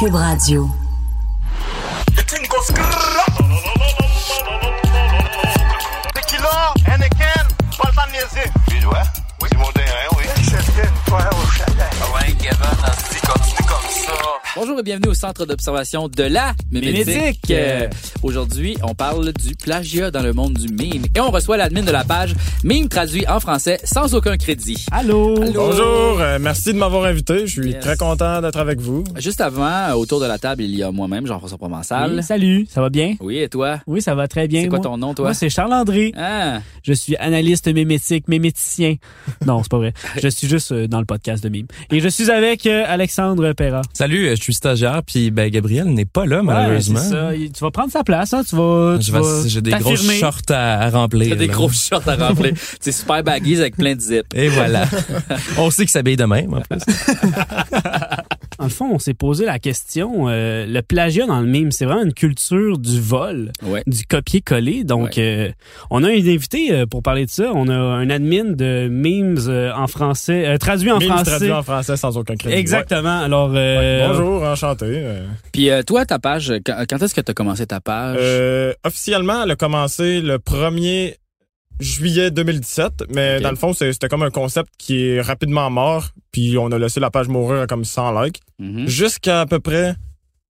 Cube Radio. Bonjour et bienvenue au centre d'observation de la Mémédic. Euh, Aujourd'hui, on parle du plagiat dans le monde du meme et on reçoit l'admin de la page Meme traduit en français sans aucun crédit. Allô? Bonjour, euh, merci de m'avoir invité. Je suis Yes. très content d'être avec vous. Juste avant, euh, autour de la table, il y a moi-même, Jean-François Provençal. Oui, salut, ça va bien? Oui, et toi? Oui, ça va très bien. C'est quoi ton nom, toi? Moi, c'est Charles-André. Ah, Je suis analyste mémétique, méméticien. non, c'est pas vrai. Je suis juste euh, dans le podcast de Mime. Et je suis avec euh, Alexandre Perra. Salut, je suis stagiaire, puis ben Gabriel n'est pas là malheureusement. c'est ça. Tu vas prendre sa place, hein? Tu vas, tu J'ai des grosses shorts à, à remplir. t'as des là. gros shorts à remplir. c'est super baggies avec plein de zips. Et voilà. On sait que s'habille de même en plus. En le fond, on s'est posé la question, euh, le plagiat dans le mime, c'est vraiment une culture du vol, Ouais. du copier-coller. Donc, euh, on a un invité euh, pour parler de ça. On a un admin de memes euh, en français, euh, traduit en Memes français. traduit en français sans aucun crédit. Exactement. Alors, Ouais. euh, Bonjour, enchanté. Puis euh, toi, ta page, quand, quand est-ce que tu as commencé ta page? euh, officiellement, elle a commencé le 1er juillet 2017, mais dans le fond, c'est- c'était comme un concept qui est rapidement mort, puis on a laissé la page mourir à comme 100 likes, Mhm. jusqu'à à peu près,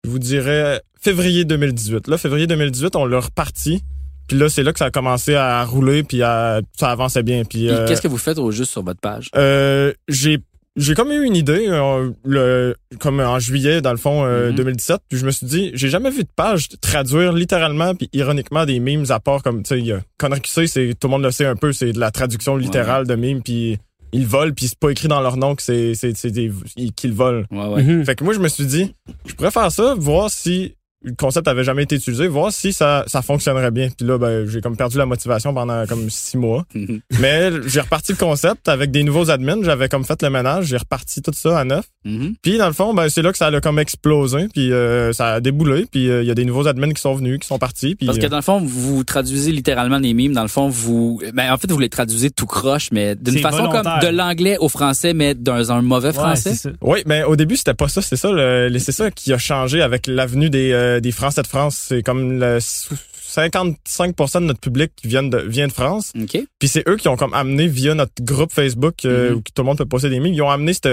je vous dirais, février 2018. Là, février 2018, on l'a reparti, puis là, c'est là que ça a commencé à rouler, puis à, ça avançait bien. Puis, Puis euh, qu'est-ce que vous faites au juste sur votre page? Euh, j'ai j'ai comme eu une idée euh, le comme en juillet dans le fond euh, Mhm. 2017 puis je me suis dit j'ai jamais vu de page traduire littéralement puis ironiquement des memes à part comme tu sais Connery qui sait c'est tout le monde le sait un peu c'est de la traduction littérale de memes puis ils volent puis c'est pas écrit dans leur nom que c'est c'est c'est des ils- qu'ils volent. Ouais, ouais. mhm. Fait que moi je me suis dit je pourrais faire ça voir si le concept avait jamais été utilisé, voir si ça, ça fonctionnerait bien. Puis là, ben, j'ai comme perdu la motivation pendant comme six mois. Mhm. Mais j'ai reparti le concept avec des nouveaux admins. J'avais comme fait le ménage. J'ai reparti tout ça à neuf. Mhm. Puis dans le fond, ben, c'est là que ça a comme explosé. Puis euh, ça a déboulé. Puis euh, il y a des nouveaux admins qui sont venus, qui sont partis. Puis Parce que euh, dans le fond, vous traduisez littéralement des mimes. Dans le fond, vous, ben, en fait, vous les traduisez tout croche, mais d'une façon volontaire. comme de l'anglais au français, mais dans un mauvais Ouais, français. oui, mais au début c'était pas ça. C'est ça, le, c'est ça qui a changé avec l'avenue des euh, des Français de France. C'est comme le 55% de notre public qui vient de vient de France. Puis c'est eux qui ont comme amené via notre groupe Facebook euh, Mhm. où tout le monde peut poster des memes, ils ont amené cette,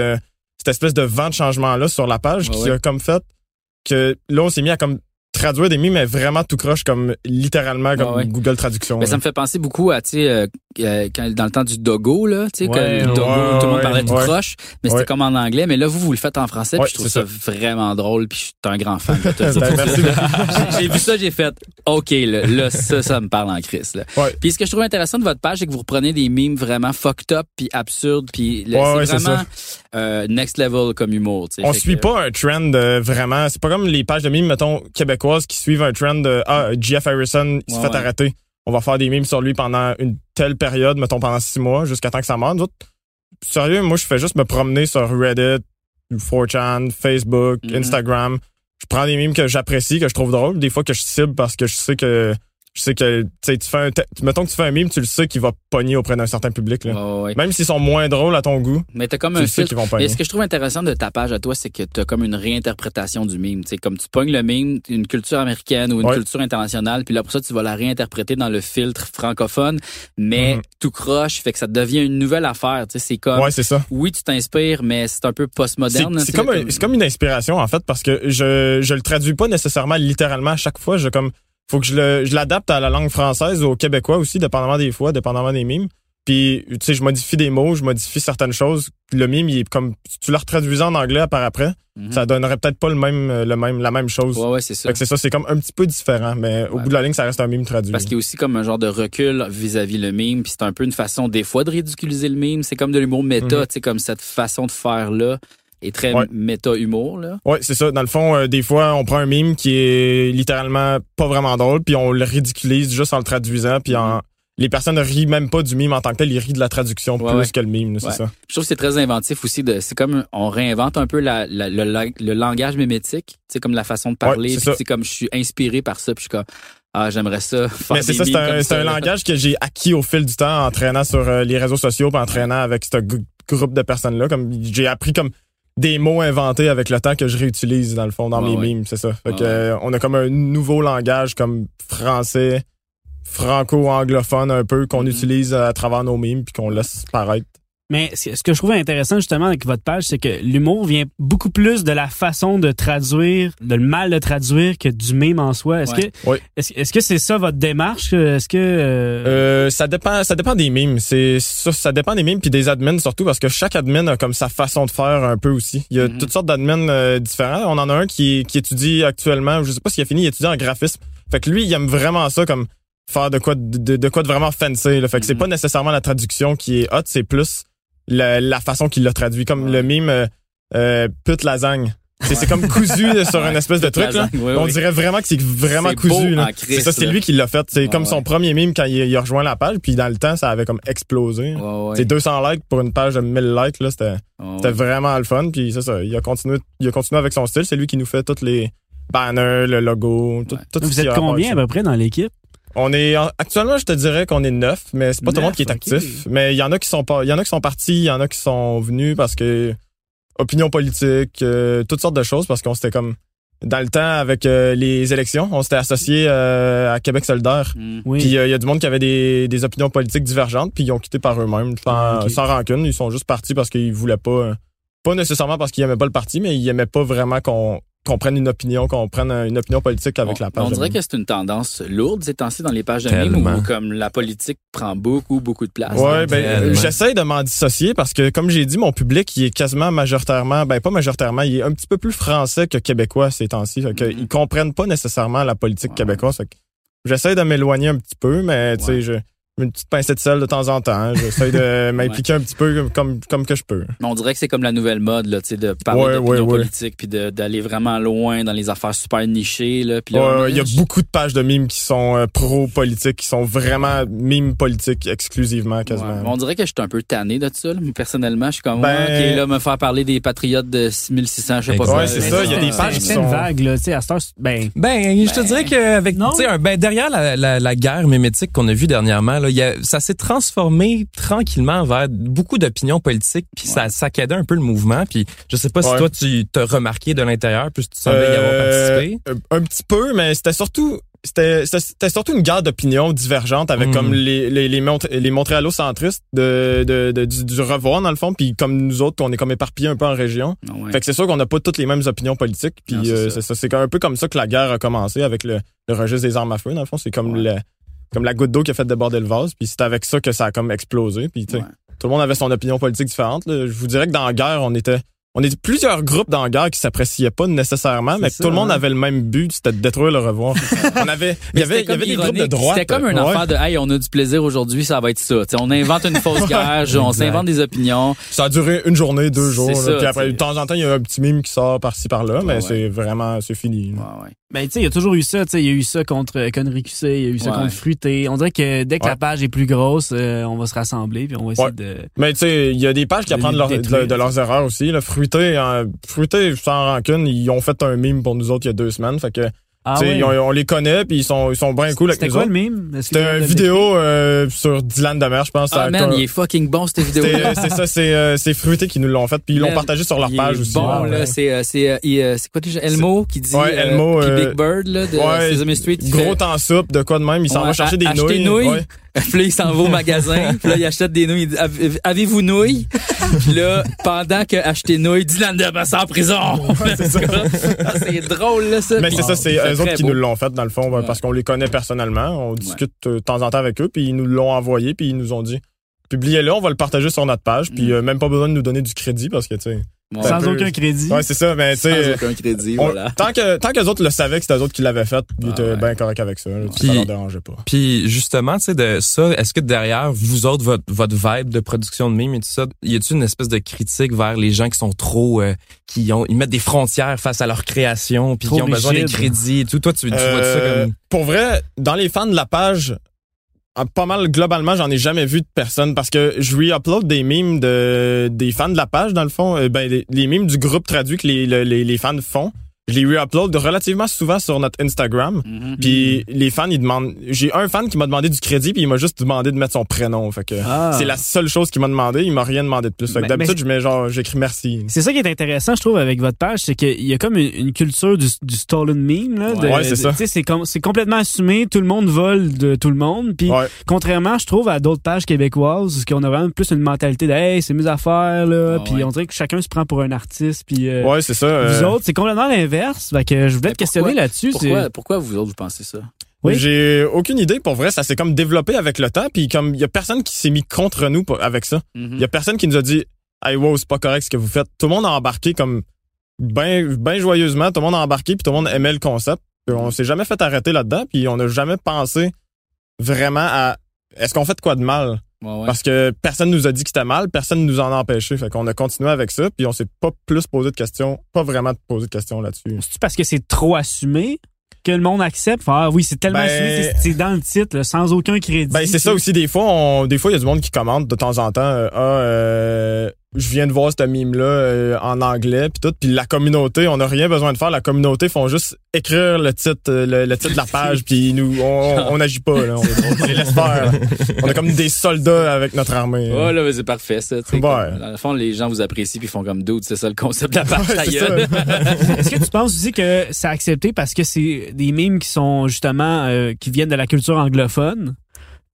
cette espèce de vent de changement là sur la page qui ouais. a comme fait que là on s'est mis à comme traduire des memes mais vraiment tout croche comme littéralement comme ouais. Google traduction. Mais là. ça me fait penser beaucoup à, tu sais, euh, quand- dans le temps du dogo, là, tu sais, Ouais, le dogo, ouais, tout le monde parlait ouais. croche, mais c'était comme en anglais. Mais là, vous, vous le faites en français, puis je trouve ça, vraiment drôle, puis je suis un grand fan. Ben, J'ai- vu ça, j'ai fait, OK, là, là, ça, ça me parle en crise, là. Puis ce que je trouve intéressant de votre page, c'est que vous reprenez des mimes vraiment fucked up puis absurdes, puis c'est vraiment euh, next level comme humour, tu sais. On suit que- pas un trend euh, vraiment. C'est pas comme les pages de memes, mettons, québécoises qui suivent un trend de Ah, Jeff Harrison, il se Ouais, fait arrêter. On va faire des memes sur lui pendant une telle période, mettons pendant six mois, jusqu'à temps que ça meure. Nous autres, sérieux, moi, je fais juste me promener sur Reddit, 4chan, Facebook, Mhm. Instagram. Je prends des memes que j'apprécie, que je trouve drôles. Des fois que je cible parce que je sais que je sais que tu sais, tu fais un mettons que tu fais un meme, tu le sais qu'il va pogner auprès d'un certain public. Là. Même s'ils sont moins drôles à ton goût, Mais t'as comme tu un sais qu'ils vont Mais pogner. ce que je trouve intéressant de ta page à toi, c'est que t'as comme une réinterprétation du meme. Tu sais, comme tu pognes le meme, une culture américaine ou une culture internationale, puis là pour ça tu vas la réinterpréter dans le filtre francophone, mais Mhm. tout croche, fait que ça devient une nouvelle affaire. Tu sais, c'est comme Ouais, c'est ça. oui tu t'inspires, mais c'est un peu postmoderne. c'est comme, c'est comme une inspiration en fait parce que je je le traduis pas nécessairement littéralement à chaque fois. Je comme faut que je le je l'adapte à la langue française ou au québécois aussi, dépendamment des fois, dépendamment des mimes. Puis tu sais, je modifie des mots, je modifie certaines choses. Le mime, il est comme si tu le retraduisais en anglais par après, Mhm. ça donnerait peut-être pas le même le même la même chose. Ouais, ouais, c'est ça. Fait que c'est ça, c'est comme un petit peu différent, mais au bout de la ligne, ça reste un mime traduit. Parce qu'il y a aussi comme un genre de recul vis-à-vis le meme, puis c'est un peu une façon des fois de ridiculiser le meme. C'est comme de l'humour méta, Mhm. tu sais, comme cette façon de faire là. Et très Ouais. méta-humour, là. Ouais, c'est ça. Dans le fond, euh, des fois, on prend un mime qui est littéralement pas vraiment drôle, puis on le ridiculise juste en le traduisant, puis en les personnes ne rient même pas du mime en tant que tel, ils rient de la traduction Ouais, plus ouais. que le mime, là, c'est ça. Je trouve que c'est très inventif aussi. De, c'est comme on réinvente un peu la, la- le, la- le langage mémétique, c'est comme la façon de parler. C'est comme je suis inspiré par ça, puis je suis comme ah j'aimerais ça. Faire Mais c'est ça, c'est un, ça, là. langage que j'ai acquis au fil du temps en traînant sur euh, les réseaux sociaux, puis en traînant avec ce groupe de personnes-là. Comme j'ai appris comme des mots inventés avec le temps que je réutilise dans le fond dans mes ouais. mimes, c'est ça. Fait que euh, on a comme un nouveau langage comme français, franco-anglophone un peu qu'on Mhm. utilise à travers nos mimes puis qu'on laisse paraître. Mais ce que je trouvais intéressant justement avec votre page, c'est que l'humour vient beaucoup plus de la façon de traduire, de le mal de traduire que du mime en soi. Est-ce Ouais. que Oui. est-ce, que c'est ça votre démarche? Est-ce que euh, Euh, ça dépend, ça dépend des mimes. C'est ça, ça dépend des mimes puis des admins surtout parce que chaque admin a comme sa façon de faire un peu aussi. Il y a Mhm. toutes sortes d'admins euh, différents. On en a un qui, qui étudie actuellement, je sais pas s'il a fini, il étudie en graphisme. Fait que lui, il aime vraiment ça comme faire de quoi de, quoi de vraiment fancy. Là. Fait que c'est Mhm. pas nécessairement la traduction qui est hot, c'est plus la, la façon qu'il l'a traduit. Comme Ouais. le mime euh, euh, pute lasagne. C'est c'est comme cousu sur une espèce de truc. Là. oui, On dirait vraiment que c'est vraiment cousu. là. en Christ, C'est ça, c'est là. lui qui l'a fait. C'est Ouais, comme son premier mime quand il, il a rejoint la page. Puis dans le temps, ça avait comme explosé. Ouais, ouais. C'est 200 likes pour une page de 1000 likes. là C'était Ouais, c'était ouais. vraiment le fun. Puis c'est ça. Il a continué, il a continué avec son style. C'est lui qui nous fait tous les banners, le logo, tout, Ouais. tout ce vous qui êtes combien à ça. peu près dans l'équipe? On est en- actuellement, je te dirais qu'on est neuf, mais c'est pas tout le monde qui est actif. Mais il y en a qui sont pas, il y en a qui sont partis, il y en a qui sont venus parce que opinion politique, euh, toutes sortes de choses parce qu'on s'était comme dans le temps avec euh, les élections, on s'était associé euh, à Québec solidaire. Mm. Oui. Puis euh, il y a du monde qui avait des, des opinions politiques divergentes, puis ils ont quitté par eux-mêmes, sans, Ah, sans rancune. Ils sont juste partis parce qu'ils voulaient pas, euh, pas nécessairement parce qu'ils aimaient pas le parti, mais ils aimaient pas vraiment qu'on qu'on prenne une opinion, qu'on prenne une opinion politique avec on, la page. on dirait que c'est une tendance lourde ces temps-ci dans les pages de mime où comme la politique prend beaucoup, beaucoup de place. Ouais, ben, j'essaie de m'en dissocier parce que, comme j'ai dit, mon public, il est quasiment majoritairement, ben, pas majoritairement, il est un petit peu plus français que québécois ces temps-ci. Fait que Mhm. Ils comprennent pas nécessairement la politique Ouais. québécoise. Fait que j'essaie de m'éloigner un petit peu, mais, tu sais, je, une petite pincée de sel de temps en temps. J'essaie de m'impliquer un petit peu comme, comme, que je peux. Mais on dirait que c'est comme la nouvelle mode là, tu sais, de parler Ouais, d'opinion ouais, ouais. politique puis de- d'aller vraiment loin dans les affaires super nichées là. Puis Il y a beaucoup de pages de mimes qui sont euh, pro-politiques, qui sont vraiment mimes politiques exclusivement, quasiment. on dirait que je suis un peu tanné de ça. là. Personnellement, je suis comme, Ben- ok, là, me faire parler des patriotes de 6600, je sais pas quoi. Ouais, c'est ça, il y a des pages c'est qui une sont- vague là, tu sais à heure, c'est- ben Ben, je te dirais qu'avec, Non. tu sais, un- ben, derrière la, la, la guerre mémétique qu'on a vue dernièrement, là, il y a, ça s'est transformé tranquillement vers beaucoup d'opinions politiques, puis ça saccadait un peu le mouvement. Puis je sais pas si Ouais. toi tu t'as remarqué de l'intérieur, puis tu semblais y avoir Euh, participé. Un petit peu, mais c'était surtout c'était surtout une guerre d'opinions divergentes avec Mm. comme les les les, Mont- les Montréalocentristes de, de, de- du, du revoir dans le fond puis comme nous autres on est comme éparpillés un peu en région. Ah ouais. Fait que c'est sûr qu'on n'a pas toutes les mêmes opinions politiques puis c'est euh, c'est ça c'est un peu comme ça que la guerre a commencé avec le, le registre des armes à feu dans le fond, c'est comme Ouais. le comme la goutte d'eau qui a fait déborder le vase puis c'est avec ça que ça a comme explosé puis tu sais Ouais. tout le monde avait son opinion politique différente. là. Je vous dirais que dans la guerre, on était on était plusieurs groupes dans la guerre qui s'appréciaient pas nécessairement, mais que ça, tout le monde hein. avait le même but, c'était de détruire le revoir. on avait il y avait il y c'était avait des comme groupes de droite. C'était comme une Ouais. affaire de hey, on a du plaisir aujourd'hui, ça va être ça. T'sais, on invente une fausse guerre, on s'invente des opinions. Ça a duré une journée, deux jours. C'est là. ça, puis après, t'sais. de temps en temps, il y a un petit mime qui sort par-ci par-là, mais Ouais, c'est vraiment c'est fini. Ben, tu sais, il y a toujours eu ça. Tu sais, il y a eu ça contre euh, Connery QC, il y a eu ça Ouais. contre Fruité. On dirait que dès que Ouais. la page est plus grosse, euh, on va se rassembler puis on va essayer Ouais. de. Mais tu sais, il y a des pages qui apprennent leur- de, détruire, de leurs erreurs aussi. Là. Fruité, euh, Fruité, sans rancune, ils ont fait un mime pour nous autres il y a deux semaines. Fait que, Ah ont- on les connaît puis ils sont, ils sont bien cool avec C'était nous quoi autres. le que C'était une vidéo euh, sur Dylan Demers, je pense. Ah man, il est fucking bon cette vidéo. C'était- C'est ça, c'est euh, c'est Fruité qui nous l'ont fait, puis ils l'ont partagé sur leur Il page est aussi. Bon, là, ouais. c'est euh, c'est euh, euh, c'est quoi déjà? Elmo qui dit Ouais, Elmo, euh, Big Bird là de ouais, Sesame Street. Gros fait- temps soupe, de quoi de même, il s'en va chercher des nouilles. Puis là, il s'en va au magasin. Puis là, il achète des nouilles. Il dit, Avez- Avez-vous nouilles? Puis là, pendant que acheter nouilles, Dylan de en prison. Ah, c'est drôle, là, ça. Mais Puis c'est ça, c'est eux autres qui beau. nous l'ont fait, dans le fond, Ouais. parce qu'on les connaît personnellement. On discute euh, de temps en temps avec eux, puis ils nous l'ont envoyé, puis ils nous ont dit publiez-le, on va le partager sur notre page, puis Mm. euh, même pas besoin de nous donner du crédit, parce que, tu sais, Sans peu- aucun crédit. Ouais, c'est ça, mais tu Sans sais. aucun crédit, on- voilà. Tant que tant que les autres le savaient que c'était eux autres qui l'avaient fait, ils Ah étaient ouais. bien corrects avec ça. là. Puis- ça leur dérangeait pas. Puis justement, tu sais, de ça, est-ce que derrière vous autres, votre, votre vibe de production de mimes et tout ça, y a-t-il une espèce de critique vers les gens qui sont trop, euh, qui ont, ils mettent des frontières face à leur création, puis qui ont besoin des crédits et tout? Toi, tu, tu vois ça Euh, comme Pour vrai, dans les fans de la page, pas mal globalement, j'en ai jamais vu de personne parce que je re-upload des mimes de des fans de la page dans le fond, Euh, ben les, les mimes du groupe traduit que les, le- les, les fans font. Je les re-upload relativement souvent sur notre Instagram. Mhm. Puis les fans, ils demandent. J'ai un fan qui m'a demandé du crédit, puis il m'a juste demandé de mettre son prénom. Fait que Ah. c'est la seule chose qu'il m'a demandé. Il m'a rien demandé de plus. Fait que Mais- d'habitude, mais- je mets genre, j'écris merci. C'est ça qui est intéressant, je trouve, avec votre page, c'est qu'il y a comme une, une culture du, du stolen meme. Là, de- Ouais, c'est ça. tu sais, C'est com- c'est complètement assumé, tout le monde vole de tout le monde. Puis Ouais. contrairement, je trouve, à d'autres pages québécoises, où on a vraiment plus une mentalité de hey, c'est mes affaires, là. Ah puis ouais. on dirait que chacun se prend pour un artiste. Puis euh, Ouais, c'est ça. vous euh, autres, c'est complètement l'inverse. Fait que je voulais Mais te questionner pourquoi- là-dessus. Pourquoi, pourquoi vous autres, vous pensez ça? Oui. J'ai aucune idée. Pour vrai, ça s'est comme développé avec le temps. Puis comme il y a personne qui s'est mis contre nous pour- avec ça. Mhm. Il y a personne qui nous a dit Hey wow, c'est pas correct ce que vous faites. Tout le monde a embarqué comme ben ben joyeusement, tout le monde a embarqué puis tout le monde aimait le concept. Puis on s'est jamais fait arrêter là-dedans puis on n'a jamais pensé vraiment à est-ce qu'on fait de quoi de mal Ouais, ouais. parce que personne nous a dit que c'était mal, personne nous en a empêché. Fait qu'on a continué avec ça puis on s'est pas plus posé de questions, pas vraiment posé de questions là-dessus. C'est parce que c'est trop assumé que le monde accepte? Ah oui, c'est tellement Ben- assumé, c'est- c'est dans le titre, là, sans aucun crédit. Ben c'est ça aussi des fois on des fois il y a du monde qui commente de temps en temps euh, ah euh, je viens de voir ce mime là en anglais puis tout puis la communauté on n'a rien besoin de faire la communauté font juste écrire le titre euh, le, le titre de la page puis nous on, on agit pas là, on, on les laisse faire là. on est comme des soldats avec notre armée Ouais, là, mais c'est parfait, ça. tu sais, Ouais. comme, Dans le fond, les gens vous apprécient puis font comme doute. C'est ça le concept de la page. Ouais. Est-ce que tu penses aussi que c'est accepté parce que c'est des mimes qui sont justement euh, qui viennent de la culture anglophone?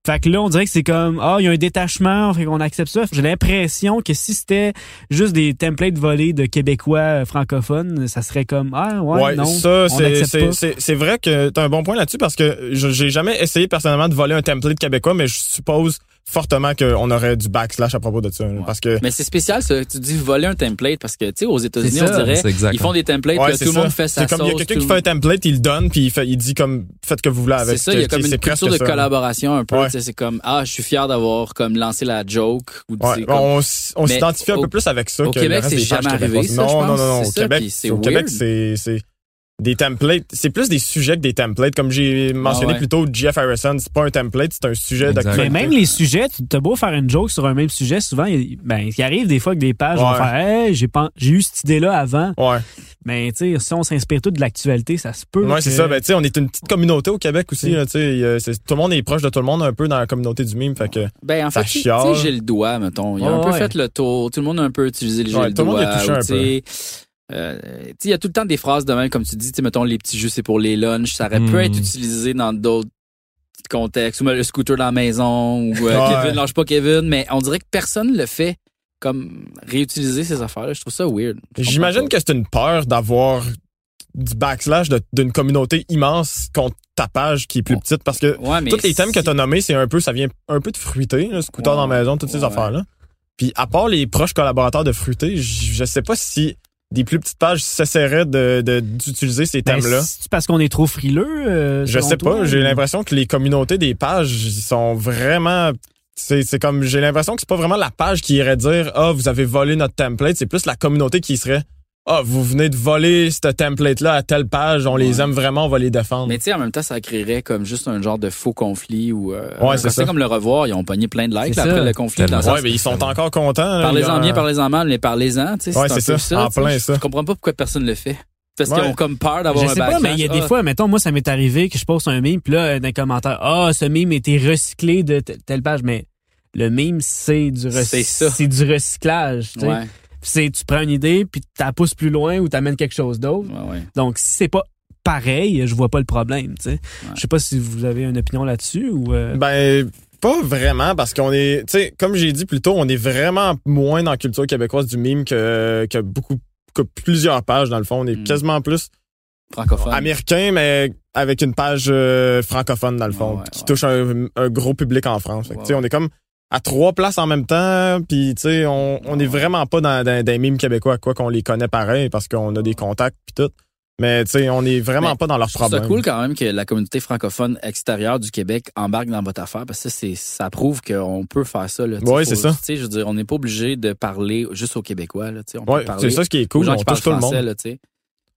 Fait que là, on dirait que c'est comme ah, il y a un détachement, fait qu'on accepte ça. J'ai l'impression que si c'était juste des templates volés de Québécois euh, francophones, ça serait comme ah ouais, Ouais, non, ça c'est vrai que t'as un bon point là-dessus parce que je- j'ai jamais essayé personnellement de voler un template québécois mais je suppose fortement qu'on aurait du backslash à propos de ça parce que Mais c'est spécial, ça. Tu dis voler un template parce que, tu sais, aux États-Unis, on dirait, C'est exact. ils font des templates Ouais, que tout le monde fait sa C'est comme il y a quelqu'un qui fait un template, il le donne, puis il, fait, il dit comme faites que vous voulez avec. C'est ça, il y a comme c'est une culture de ça. collaboration un peu. Ouais. tu sais, C'est comme, ah, je suis fier d'avoir comme lancé la joke. Ou, Ouais, c'est comme- on on s'identifie un au- peu plus avec ça au que Québec, c'est jamais arrivé, ça, non, non, non, Au Québec, c'est des templates. C'est plus des sujets que des templates. Comme j'ai mentionné ouais. plus tôt, Jeff Harrison, c'est pas un template, c'est un sujet d'actualité. Mais même les sujets, tu t'as beau faire une joke sur un même sujet, souvent, il, ben, il arrive des fois que des pages vont Ouais. faire Hey, j'ai eu cette idée-là avant. Ouais, Mais tu sais, si on s'inspire tout de l'actualité, ça se peut. ouais que- c'est ça. Ben, tu sais, on est une petite communauté au Québec aussi. Là, c'est- tout le monde est proche de tout le monde un peu dans la communauté du mime. Fait que, Ben, en Ça fait, j'ai le doigt, mettons. Il a Ouais, un peu fait le tour. Tout le monde a un peu utilisé le le tout le monde y a touché ou, un sais, euh, il y a tout le temps des phrases de même, comme tu dis, mettons, les petits jeux, c'est pour les lunchs. Ça aurait pu Mm. être utilisé dans d'autres contextes. Ou le scooter dans la maison. Ou euh, Ouais. Kevin, lâche pas Kevin. Mais on dirait que personne le fait comme réutiliser ces affaires-là. Je trouve ça weird. J'imagine que c'est une peur d'avoir du backslash d'une communauté immense contre ta page qui est plus petite parce que. Ouais, tous les thèmes que tu as nommés, c'est un peu, ça vient un peu de fruité, là, scooter Ouais, dans la maison, toutes ces affaires-là. Puis à part les proches collaborateurs de fruité, je je sais pas si des plus petites pages s'essaieraient de de- d'utiliser ces Ben, thèmes-là. C'est parce qu'on est trop frileux. euh, Je sais toi, pas, j'ai l'impression que les communautés des pages ils sont vraiment c'est c'est comme j'ai l'impression que c'est pas vraiment la page qui irait dire ah vous avez volé notre template, c'est plus la communauté qui serait ah vous venez de voler ce template là à telle page, on les aime vraiment, on va les défendre. Mais tu sais, en même temps, ça créerait comme juste un genre de faux conflit ou. Euh, Ouais, c'est ça. comme le revoir, ils ont pogné plein de likes là, après le conflit. Dans sens- ouais, mais ils sont encore contents. là. Parlez-en bien, parlez-en mal, mais parlez-en, tu sais. Ouais, c'est ça. En plein Je- ça. Je comprends pas pourquoi personne le fait. Parce Ouais. qu'ils ont comme peur d'avoir Je un sais pas, mais il y a des Ah, fois, mettons, moi, ça m'est arrivé que je poste un meme, puis là, dans les commentaires, ah, ce meme été recyclé de telle page, mais le meme, c'est du, rec- C'est ça. c'est du recyclage. tu sais. Ouais, C'est, tu prends une idée, puis tu la pousses plus loin ou tu amènes quelque chose d'autre. ouais, ouais. Donc, si c'est pas pareil, je vois pas le problème. tu sais. Ouais. Je sais pas si vous avez une opinion là-dessus ou... euh, Ben pas vraiment parce qu'on est tu sais comme j'ai dit plus tôt, on est vraiment moins dans la culture québécoise du mime que que beaucoup que plusieurs pages dans le fond, on est Mm. quasiment plus Francophone. américain mais avec une page euh, francophone dans le fond Ouais, ouais, qui ouais. touche un, un gros public en France. Fait on est comme à trois places en même temps, puis tu sais, on, on est vraiment pas dans, dans, dans les mimes québécois, quoi qu'on les connaît pareil, parce qu'on a des contacts puis tout. Mais tu sais, on est vraiment Mais pas dans leurs problèmes. cool quand même que la communauté francophone extérieure du Québec embarque dans votre affaire parce que ça, c'est, ça prouve qu'on peut faire ça. Là, faut- c'est ça. Tu sais, je veux dire, on n'est pas obligé de parler juste aux Québécois. Là, on Ouais, c'est ça ce qui est cool, gens on qui parlent touche tout le monde. Là.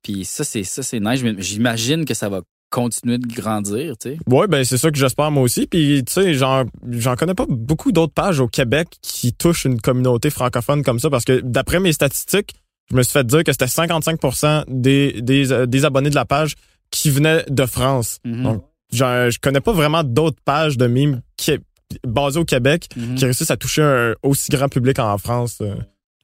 Puis ça, c'est ça, c'est nice. J'im- J'imagine que ça va continuer de grandir. Tu sais. Ouais, ben c'est ça que j'espère moi aussi. Puis tu sais, j'en j'en connais pas beaucoup d'autres pages au Québec qui touchent une communauté francophone comme ça, parce que d'après mes statistiques, je me suis fait dire que c'était 55% des, des euh, des abonnés de la page qui venaient de France. Mhm. Donc, j'en- je connais pas vraiment d'autres pages de mimes qui basées au Québec Mhm. qui réussissent à toucher un aussi grand public en France.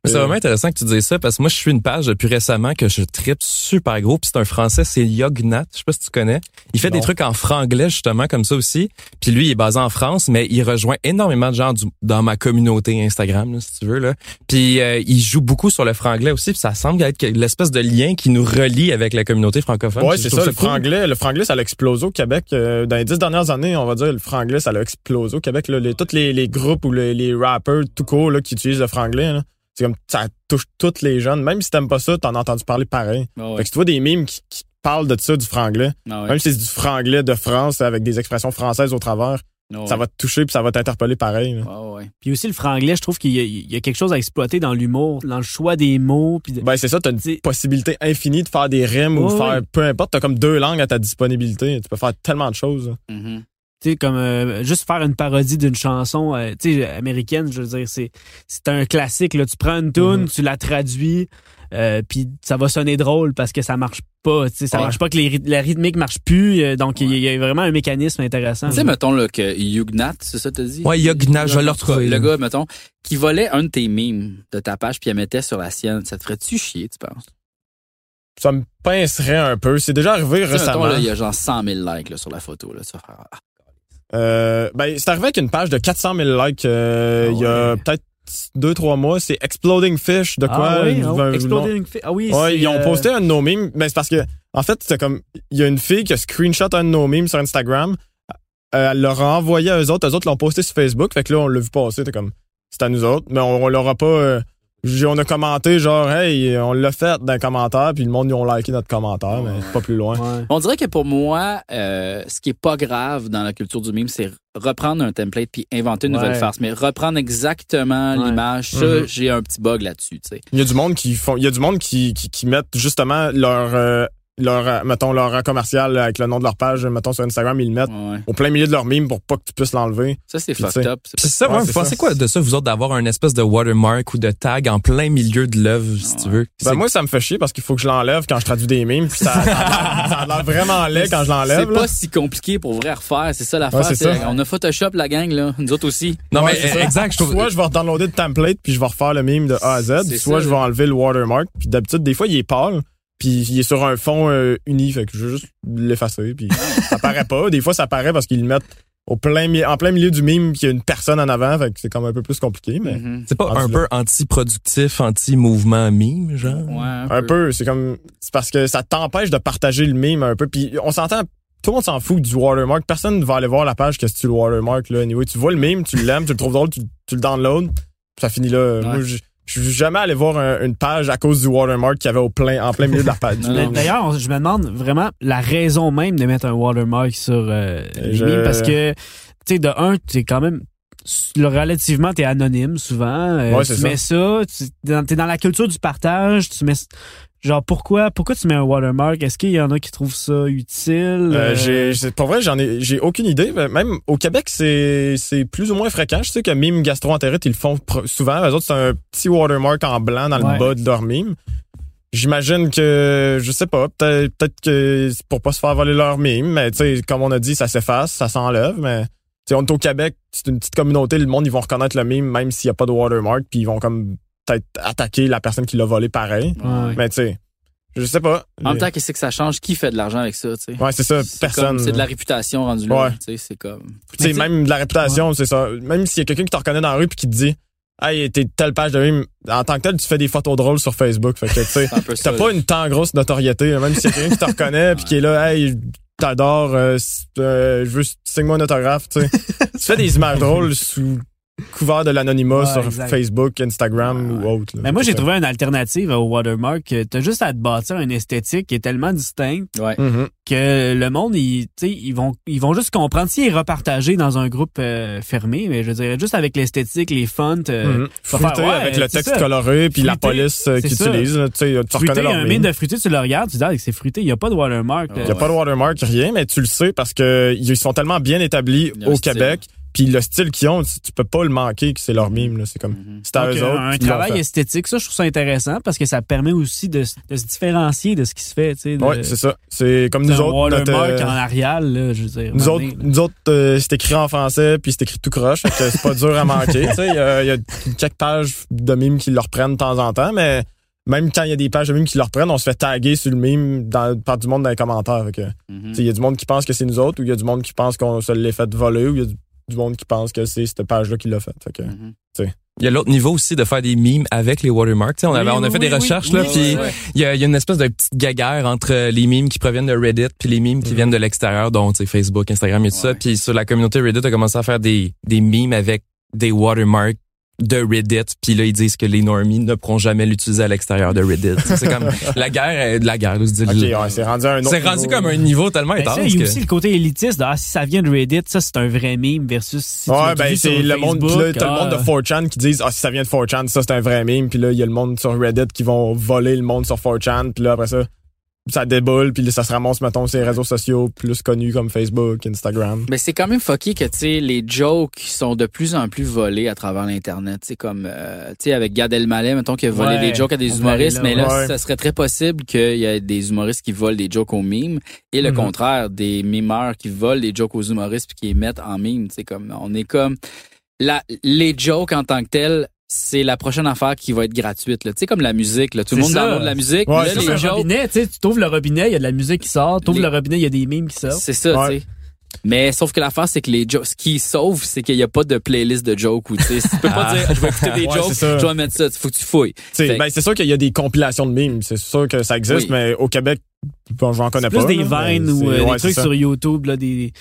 C'est Euh, vraiment intéressant que tu dises ça parce que moi je suis une page depuis récemment que je tripe super gros puis c'est un français c'est Yognat, je sais pas si tu connais. Il fait Non. des trucs en franglais justement comme ça aussi. Puis lui il est basé en France mais il rejoint énormément de gens du- dans ma communauté Instagram là, si tu veux là. Puis euh, il joue beaucoup sur le franglais aussi puis ça semble être l'espèce de lien qui nous relie avec la communauté francophone. Ouais, Je c'est ça, le cool. franglais. Le franglais, ça a explosé au Québec. Euh, dans les dix dernières années, on va dire, le franglais, ça a explosé au Québec. Là. Les, tous les, les groupes ou les, les rappers tout court là, qui utilisent le franglais, là, c'est comme ça touche tous les jeunes. Même si t'aimes pas ça, t'en as entendu parler pareil. Ah Fait que si tu vois des mimes qui, qui parlent de ça, du franglais, Ah ouais. même si c'est du franglais de France avec des expressions françaises au travers, Ah ouais. ça va te toucher puis ça va t'interpeller pareil. Puis aussi le franglais, je trouve qu'il y, a- il y a quelque chose à exploiter dans l'humour, dans le choix des mots. Puis de- Ben c'est ça, t'as une possibilité infinie de faire des rimes ou Ouais, faire ouais. peu importe, t'as comme deux langues à ta disponibilité. Tu peux faire tellement de choses. Tu sais comme euh, juste faire une parodie d'une chanson euh, tu sais américaine je veux dire c'est c'est un classique là tu prends une tune Mhm. tu la traduis euh, puis ça va sonner drôle parce que ça marche pas tu sais ça Ouais. marche pas que les, ryth- la rythmique marche plus euh, donc il y, a- il y a vraiment un mécanisme intéressant Tu sais, mettons là, que Yugnat, c'est ça que t'as dit? Ouais, Yognat, je vais le retrouver. Le gars, mettons, qui volait un de tes mimes de ta page puis il la mettait sur la sienne, ça te ferait-tu chier, tu penses? Ça me pincerait un peu. C'est déjà arrivé mettons, récemment. là, il y a genre 100 000 likes là, sur la photo. Là, tu vas faire, ah, Euh, ben, c'est arrivé avec une page de 400 000 likes euh, Ah il y a peut-être deux, trois mois. C'est Exploding Fish, de quoi? ah oui une- ah, un- Exploding Fi- ah oui Ouais, c'est, ils ont euh, posté un de nos memes. Ben, c'est parce que, en fait, c'était comme, il y a une fille qui a screenshot un de nos memes sur Instagram. Euh, elle leur a envoyé à eux autres. Eux autres l'ont posté sur Facebook. Fait que là, on l'a vu passer. T'es comme, c'est à nous autres. Mais on, on leur a pas, euh, on a commenté genre, hey, on l'a fait dans les commentaires. Puis le monde, ils ont liké notre commentaire, mais pas plus loin. ouais. On dirait que pour moi, euh, ce qui est pas grave dans la culture du meme, c'est reprendre un template puis inventer une Ouais. nouvelle farce. Mais reprendre exactement Ouais. l'image, ça, Mhm. j'ai un petit bug là-dessus, tu sais. Il y a du monde qui font, il y a du monde qui, qui, qui mettent justement leur, euh, leur, euh, mettons, leur rang commercial avec le nom de leur page, mettons, sur Instagram, ils le mettent Ouais. au plein milieu de leur meme pour pas que tu puisses l'enlever. Ça, c'est Puis, fucked up. C'est C'est ça, Ouais, vous pensez quoi de ça, vous autres, d'avoir un espèce de watermark ou de tag en plein milieu de l'œuvre, si tu veux? Ben moi, ça me fait chier parce qu'il faut que je l'enlève quand je traduis des memes, puis ça, ça, a l'air- vraiment laid quand je l'enlève. C'est pas si compliqué pour vrai à refaire. C'est ça l'affaire. Ouais. On a Photoshop, la gang, là. Nous autres aussi. non, Ouais, mais c'est ça. euh, exact, je trouve. Soit je vais downloader le template puis je vais refaire le meme de A à Z, soit ça. je vais enlever le watermark. Puis d'habitude, des fois, il est pâle, puis il est sur un fond euh, uni, fait que je vais juste l'effacer. Puis ça paraît pas. Des fois, ça paraît parce qu'ils le mettent au plein, en plein milieu du meme, qu'il y a une personne en avant, fait que c'est comme un peu plus compliqué, mais Mhm. C'est pas un peu anti-productif, anti-mouvement mime, genre? Ouais, un, peu. C'est comme c'est parce que ça t'empêche de partager le meme un peu. Puis on s'entend. Tout le monde s'en fout du watermark. Personne ne va aller voir la page que si tu le watermark là. Anyway, tu vois le meme, tu l'aimes, tu le trouves drôle, tu, tu le download, puis ça finit là. Moi, je suis jamais allé voir un- une page à cause du watermark qu'il y avait au plein, en plein milieu de la page. D'ailleurs, on- je me demande vraiment la raison même de mettre un watermark sur euh, les parce que, tu sais, de un, t'es quand même le- relativement t'es anonyme souvent. Euh, Ouais, tu c'est mets ça, tu dans- t'es dans la culture du partage. Tu mets genre pourquoi pourquoi tu mets un watermark? Est-ce qu'il y en a qui trouvent ça utile? Euh, j'ai, c'est- pour vrai, j'en ai, j'ai aucune idée. Mais Même au Québec, c'est, c'est plus ou moins fréquent. Je sais que mime gastroentérite, ils le font souvent. Eux autres, c'est un petit watermark en blanc dans Ouais. le bas de leur mime. J'imagine que, je sais pas, peut-être, peut-être que c'est pour pas se faire voler leur mime, mais tu sais, comme on a dit, ça s'efface, ça s'enlève, mais tu sais, on est au Québec, c'est une petite communauté, le monde, ils vont reconnaître le mime même s'il y a pas de watermark, puis ils vont comme peut-être attaquer la personne qui l'a volé pareil. Ouais. Mais tu sais, je sais pas. En même temps, qu'est-ce que ça change? Qui fait de l'argent avec ça, tu sais? Ouais, c'est ça, personne. C'est de la réputation rendue là, Ouais. tu sais, c'est comme... Tu sais, même de la réputation, c'est ça. Même s'il y a quelqu'un qui te reconnaît dans la rue puis qui te dit Hey, t'es telle page de mime, en tant que tel, tu fais des photos drôles sur Facebook. Fait que, tu sais, t'as pas une tant grosse notoriété, même s'il y a quelqu'un qui te reconnaît puis qui est là, hey, t'adore, euh, euh, je veux, signe-moi un autographe, tu sais. tu fais des images drôles sous couvert de l'anonymat Ouais, sur exact. Facebook, Instagram ou autre. là. Mais moi, j'ai trouvé une alternative au watermark. T'as juste à te bâtir une esthétique qui est tellement distincte Ouais. Mhm. que le monde, ils, tu ils vont, ils vont juste comprendre. S'il est repartagé dans un groupe euh, fermé, mais je dirais juste avec l'esthétique, les fonts, euh, Mhm. tu faire, ouais, avec le texte ça. coloré puis la police euh, c'est qui ça. utilise. là, Tu sais, tu Fruité, reconnais leur un mime. mine de fruité, tu le regardes, tu dis, ah, c'est fruité, il n'y a pas de watermark. Il Il n'y a pas de watermark, rien, mais tu le sais parce que ils sont tellement bien établis au style. Québec. Puis le style qu'ils ont, tu peux pas le manquer que c'est leur mime. là. C'est comme, Mhm. c'est à Donc, eux autres. un travail esthétique, ça, je trouve ça intéressant parce que ça permet aussi de, se différencier de ce qui se fait. Tu sais, de- Ouais, c'est ça. C'est comme nous autres. notre, euh, en Arial, là, je veux dire. Nous autres, moment donné, nous autres euh, c'est écrit en français puis c'est écrit tout croche, fait que c'est pas dur à manquer. Il y a, il y a quelques pages de mimes qui le reprennent de temps en temps, mais même quand il y a des pages de mimes qui le reprennent, on se fait taguer sur le mime dans, par du monde dans les commentaires. Mhm. Il y a du monde qui pense que c'est nous autres ou il y a du monde qui pense qu'on se l'est fait voler ou il y a du, du monde qui pense que c'est cette page-là qui l'a fait. Fait que, Mhm. Il y a l'autre niveau aussi de faire des memes avec les watermarks. Tu sais, on, avait, Oui, on a oui, fait des recherches oui, là, oui, puis il y a, il y a une espèce de petite guéguerre entre les memes qui proviennent de Reddit puis les memes qui Mhm. viennent de l'extérieur, dont Facebook, Instagram et tout ça. Puis sur la communauté Reddit a commencé à faire des des memes avec des watermarks de Reddit, puis là ils disent que les normies ne pourront jamais l'utiliser à l'extérieur de Reddit. C'est comme la guerre, euh, la guerre. je dis, ok, ouais, c'est rendu un autre. c'est rendu comme un niveau tellement Ben, intense il y a que- aussi le côté élitiste de, ah, si ça vient de Reddit, ça, c'est un vrai meme versus si Ouais, ben c'est le monde, Facebook, pis là, t'as le ah, monde de 4chan qui disent ah si ça vient de 4chan, ça c'est un vrai meme, puis là il y a le monde sur Reddit qui vont voler le monde sur 4chan, puis là après ça ça déboule, puis là, ça se ramasse mettons sur les réseaux sociaux plus connus comme Facebook, Instagram. Mais c'est quand même fucké que, tu sais, les jokes sont de plus en plus volés à travers l'Internet. C'est comme, euh, tu sais, avec Gad Elmaleh, mettons, qui a volé Ouais, des jokes à des humoristes, mais là, ouais. ça serait très possible qu'il y ait des humoristes qui volent des jokes aux mimes et le Mhm. contraire, des mimeurs qui volent des jokes aux humoristes puis qui les mettent en mime. Tu sais, comme, on est comme, la, les jokes en tant que tels, c'est la prochaine affaire qui va être gratuite. là. Tu sais, comme la musique, là. tout le monde ça. download de la musique. Ouais, là, les jokes, robinet, tu sais, tu t'ouvres le robinet, il y a de la musique qui sort, t'ouvres Les- le robinet, il y a des memes qui sortent. C'est ça, Ouais. tu sais. Mais sauf que l'affaire, c'est que les jokes, ce qui sauve, c'est qu'il n'y a pas de playlist de jokes où, tu sais, tu peux pas dire, je vais écouter des Ouais, jokes, je vais mettre ça, faut que tu fouilles. Fait- ben, c'est sûr qu'il y a des compilations de memes, c'est sûr que ça existe, Oui. mais au Québec, bon, j'en connais plus pas. des là, mais vines ou euh, ouais, des trucs ça. sur YouTube, là, des,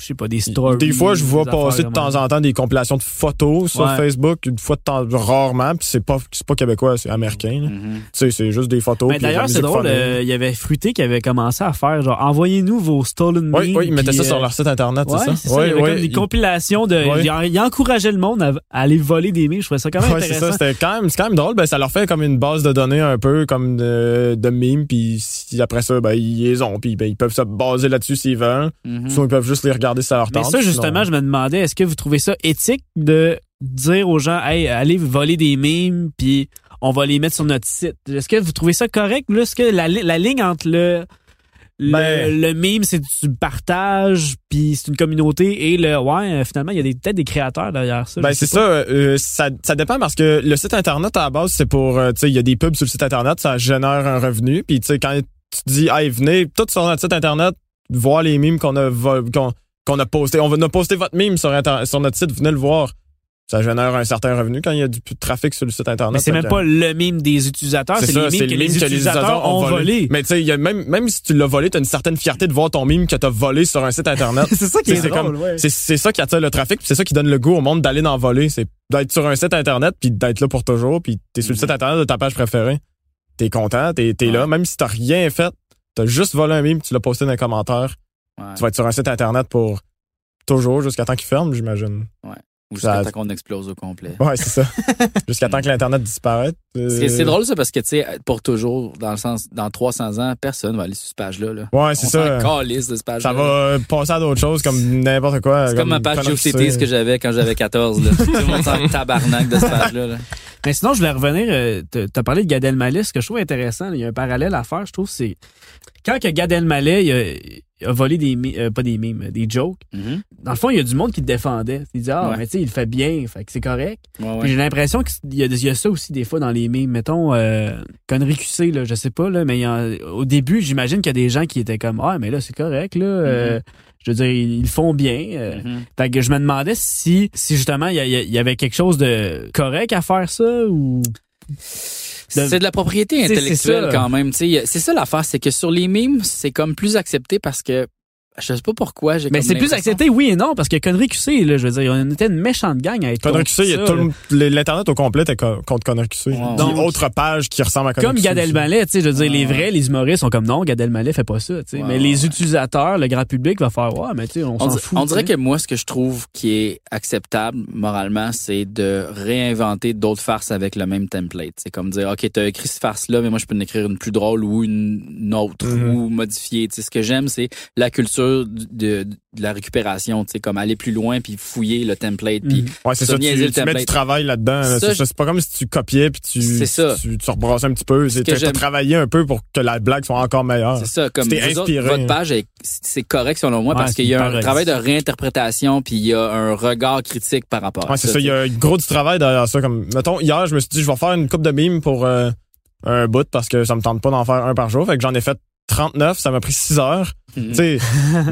je sais pas, des stories. Des fois, je vois passer de temps en temps des compilations de photos sur Ouais. Facebook, une fois de temps, rarement, puis c'est pas, c'est pas québécois, c'est américain. Mhm. Tu sais, c'est juste des photos. Mais d'ailleurs, c'est drôle, euh, il y avait Fruité qui avait commencé à faire, genre, envoyez-nous vos stolen Oui, memes. oui, ils mettaient ça sur leur site internet, Ouais, c'est ça? c'est ça. il y avait comme des ils- compilations de. Ouais. Il, en- il encourageait le monde à, à aller voler des memes. Je trouvais ça quand même Ouais, c'est intéressant. ça. C'était quand même, c'est quand même drôle. Ben, ça leur fait comme une base de données un peu comme de, de mimes. Puis si après ça, ben, ils les ont. Puis ben, ils peuvent se baser là-dessus s'ils veulent. Mhm. Sinon, ils peuvent juste les regarder si ça leur Mais tente. ça, justement, je me demandais, est-ce que vous trouvez ça éthique de dire aux gens, hey, allez voler des memes, puis on va les mettre sur notre site? Est-ce que vous trouvez ça correct? Là, Est-ce que la, li- la ligne entre le, le, Ben- le meme, c'est du partage, puis c'est une communauté, et le, ouais, euh, finalement, il y a peut-être des créateurs derrière ça. Ben c'est ça, euh, ça, ça dépend parce que le site internet à la base c'est pour, euh, tu sais, il y a des pubs sur le site internet, ça génère un revenu, puis tu sais quand tu dis, hey venez tout sur notre site internet voir les mimes qu'on a qu'on qu'on a posté, on va nous poster votre mime sur notre site, venez le voir, ça génère un certain revenu quand il y a du plus de trafic sur le site internet. Mais c'est même pas le meme des utilisateurs, c'est les ça, memes que, les utilisateurs ont volé. Mais tu sais, a même même si tu l'as volé, t'as une certaine fierté de voir ton mime que t'as volé sur un site internet. c'est ça qui est, C'est ouais. C'est ça qui attire le trafic, c'est ça qui donne le goût au monde d'aller dans voler, c'est d'être sur un site internet puis d'être là pour toujours, puis t'es sur le Mhm. site internet de ta page préférée. T'es content, t'es t'es là, même si t'as rien fait, t'as juste volé un meme, tu l'as posté dans les commentaires, Ouais. tu vas être sur un site internet pour toujours jusqu'à temps qu'il ferme, j'imagine. Ou jusqu'à temps qu'on explose au complet. Ouais, c'est ça. jusqu'à temps que l'internet disparaisse. euh, C'est drôle ça parce que tu sais pour toujours dans le sens dans 300 ans personne va aller sur cette page là. là. Ouais, c'est ça. calisse de cette page. Ça va euh, passer à d'autres choses comme n'importe quoi. C'est comme ma page GeoCities que j'avais quand j'avais 14 là. Tout le monde s'en tabarnak de cette page là. Mais sinon, je voulais revenir. euh, t'as- T'as parlé de Gad Elmaleh. Ce que je trouve intéressant, il y a un parallèle à faire. Je trouve c'est quand que Gad Elmaleh il a, il a volé des euh, pas des mimes, des jokes. Mhm. Dans le fond, il y a du monde qui le défendait. Il disait ah Ouais. mais tu sais il fait bien, fait que c'est correct. Ouais. J'ai l'impression qu'il y, a- il y a ça aussi des fois dans les mimes. Mettons euh, connerie QC là, je sais pas là, mais il y en- au début j'imagine qu'il y a des gens qui étaient comme ah mais là c'est correct là. euh, je veux dire ils, le font bien. euh, Mhm. fait que je me demandais si, si justement il y, y avait quelque chose de correct à faire ça ou. C'est de la propriété intellectuelle quand même. C'est ça l'affaire, c'est que sur les mimes, c'est comme plus accepté parce que je sais pas pourquoi. j'ai Mais c'est plus accepté, oui et non, parce que Connery QC, là, je veux dire, on était une méchante gang à être Connery QC, il y a ça, tout le- là. l'Internet au complet était co- contre Connery QC. Puis Donc- autre page qui ressemble à Connery Comme QC Gad. Elmaleh, tu sais, je veux dire, les vrais, les humoristes sont comme non, Gad Elmaleh fait pas ça, tu sais. Mais les utilisateurs, le grand public va faire, ouais, mais tu sais, on, On, s'en fout. on dirait que moi, ce que je trouve qui est acceptable moralement, c'est de réinventer d'autres farces avec le même template. C'est comme dire, OK, t'as écrit cette farce-là, mais moi, je peux en écrire une plus drôle ou une, autre Mhm. ou modifier. Tu sais, ce que j'aime, c'est la culture de, de la récupération, tu sais, comme aller plus loin puis fouiller le template. Puis Mhm. Ouais, c'est ça. Tu, le tu mets du travail là-dedans. là. C'est pas comme si tu copiais puis tu, tu, tu rebrasses un petit peu. C'est que travaillé un peu pour que la blague soit encore meilleure. C'est ça, comme vous autres, votre page, est- c'est correct selon moi Ouais, parce qu'il y a un travail de réinterprétation puis il y a un regard critique par rapport à Ouais, c'est ça. ça. Il y a un gros du travail derrière ça. Comme, mettons, hier, je me suis dit, je vais faire une coupe de mimes pour euh, un bout parce que ça me tente pas d'en faire un par jour. Fait que j'en ai fait 39. Ça m'a pris 6 heures. Tu sais,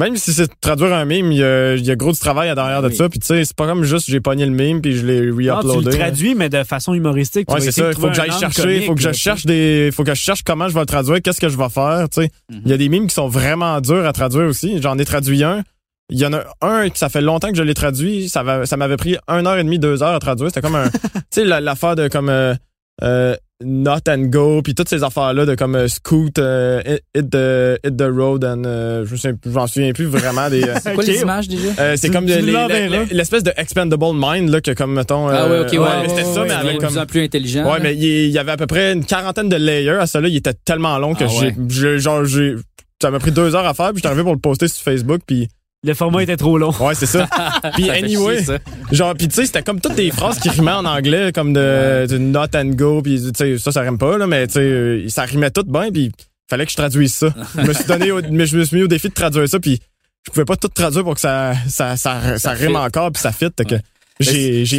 même si c'est traduire un mime, il y a, il y a gros du travail à derrière de ça. Puis tu sais, c'est pas comme juste j'ai pogné le mime puis je l'ai Non, tu le re-uploadé. traduis, mais de façon humoristique. Ouais, c'est ça. faut que j'aille chercher. Faut que je cherche des. faut que je cherche comment je vais le traduire. Qu'est-ce que je vais faire. Tu sais, Mhm. il y a des mimes qui sont vraiment durs à traduire aussi. J'en ai traduit un. Il y en a un qui ça fait longtemps que je l'ai traduit. Ça, va, ça m'avait pris une heure et demie, deux heures à traduire. C'était comme un. tu sais, la- l'affaire de comme. Euh, euh, not and go puis toutes ces affaires là de comme euh, scoot euh, hit, hit the hit the road and euh, je me souviens plus- je m'en souviens plus vraiment des euh, C'est quoi les images déjà? euh, c'est comme les- l'espèce de expendable mind là que comme mettons ah ouais, euh, ok, ouais. mais c'était ça mais ouais, avec comme plus en plus intelligent. Ouais, là. mais il y avait à peu près une quarantaine de layers à ça là. Il était tellement long que Ah j'ai, ouais. j'ai- genre, j'ai, ça m'a pris deux heures à faire puis j'étais arrivé pour le poster sur Facebook puis Le format était trop long. ouais, c'est ça. puis anyway, chier, ça. genre puis tu sais, c'était comme toutes des phrases qui rimaient en anglais comme de, de not and go puis tu sais, ça ça rime pas là, mais tu sais, euh, ça rimait tout bien puis fallait que je traduise ça. Je me suis donné au, mais je me suis mis au défi de traduire ça puis je pouvais pas tout traduire pour que ça ça ça, ça, rime fit. encore puis ça fit que Ouais. J'ai j'ai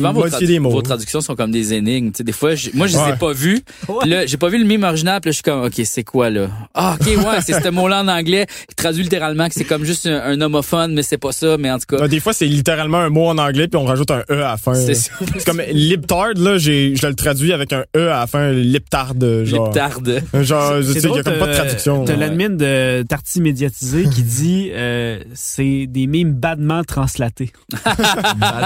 des mots. vos traductions sont comme des énigmes. Tu sais, des fois, j'ai- moi, je les ai Ouais. pas vues. Là, j'ai pas vu le mime original. Puis là, je suis comme, OK, c'est quoi, là? Ah, OK, ouais, c'est ce mot-là en anglais qui traduit littéralement que c'est comme juste un, un homophone, mais c'est pas ça. Mais en tout cas, Ouais, des fois, c'est littéralement un mot en anglais, puis on rajoute un E à la fin. c'est ça. Comme libtard, là, j'ai, je le traduis avec un E à la fin, liptard, genre. Liptarde. Genre, tu sais, il y a comme pas de traduction. T'as Ouais. l'admin de Tarty médiatisé qui dit euh, c'est des mimes badement translatés.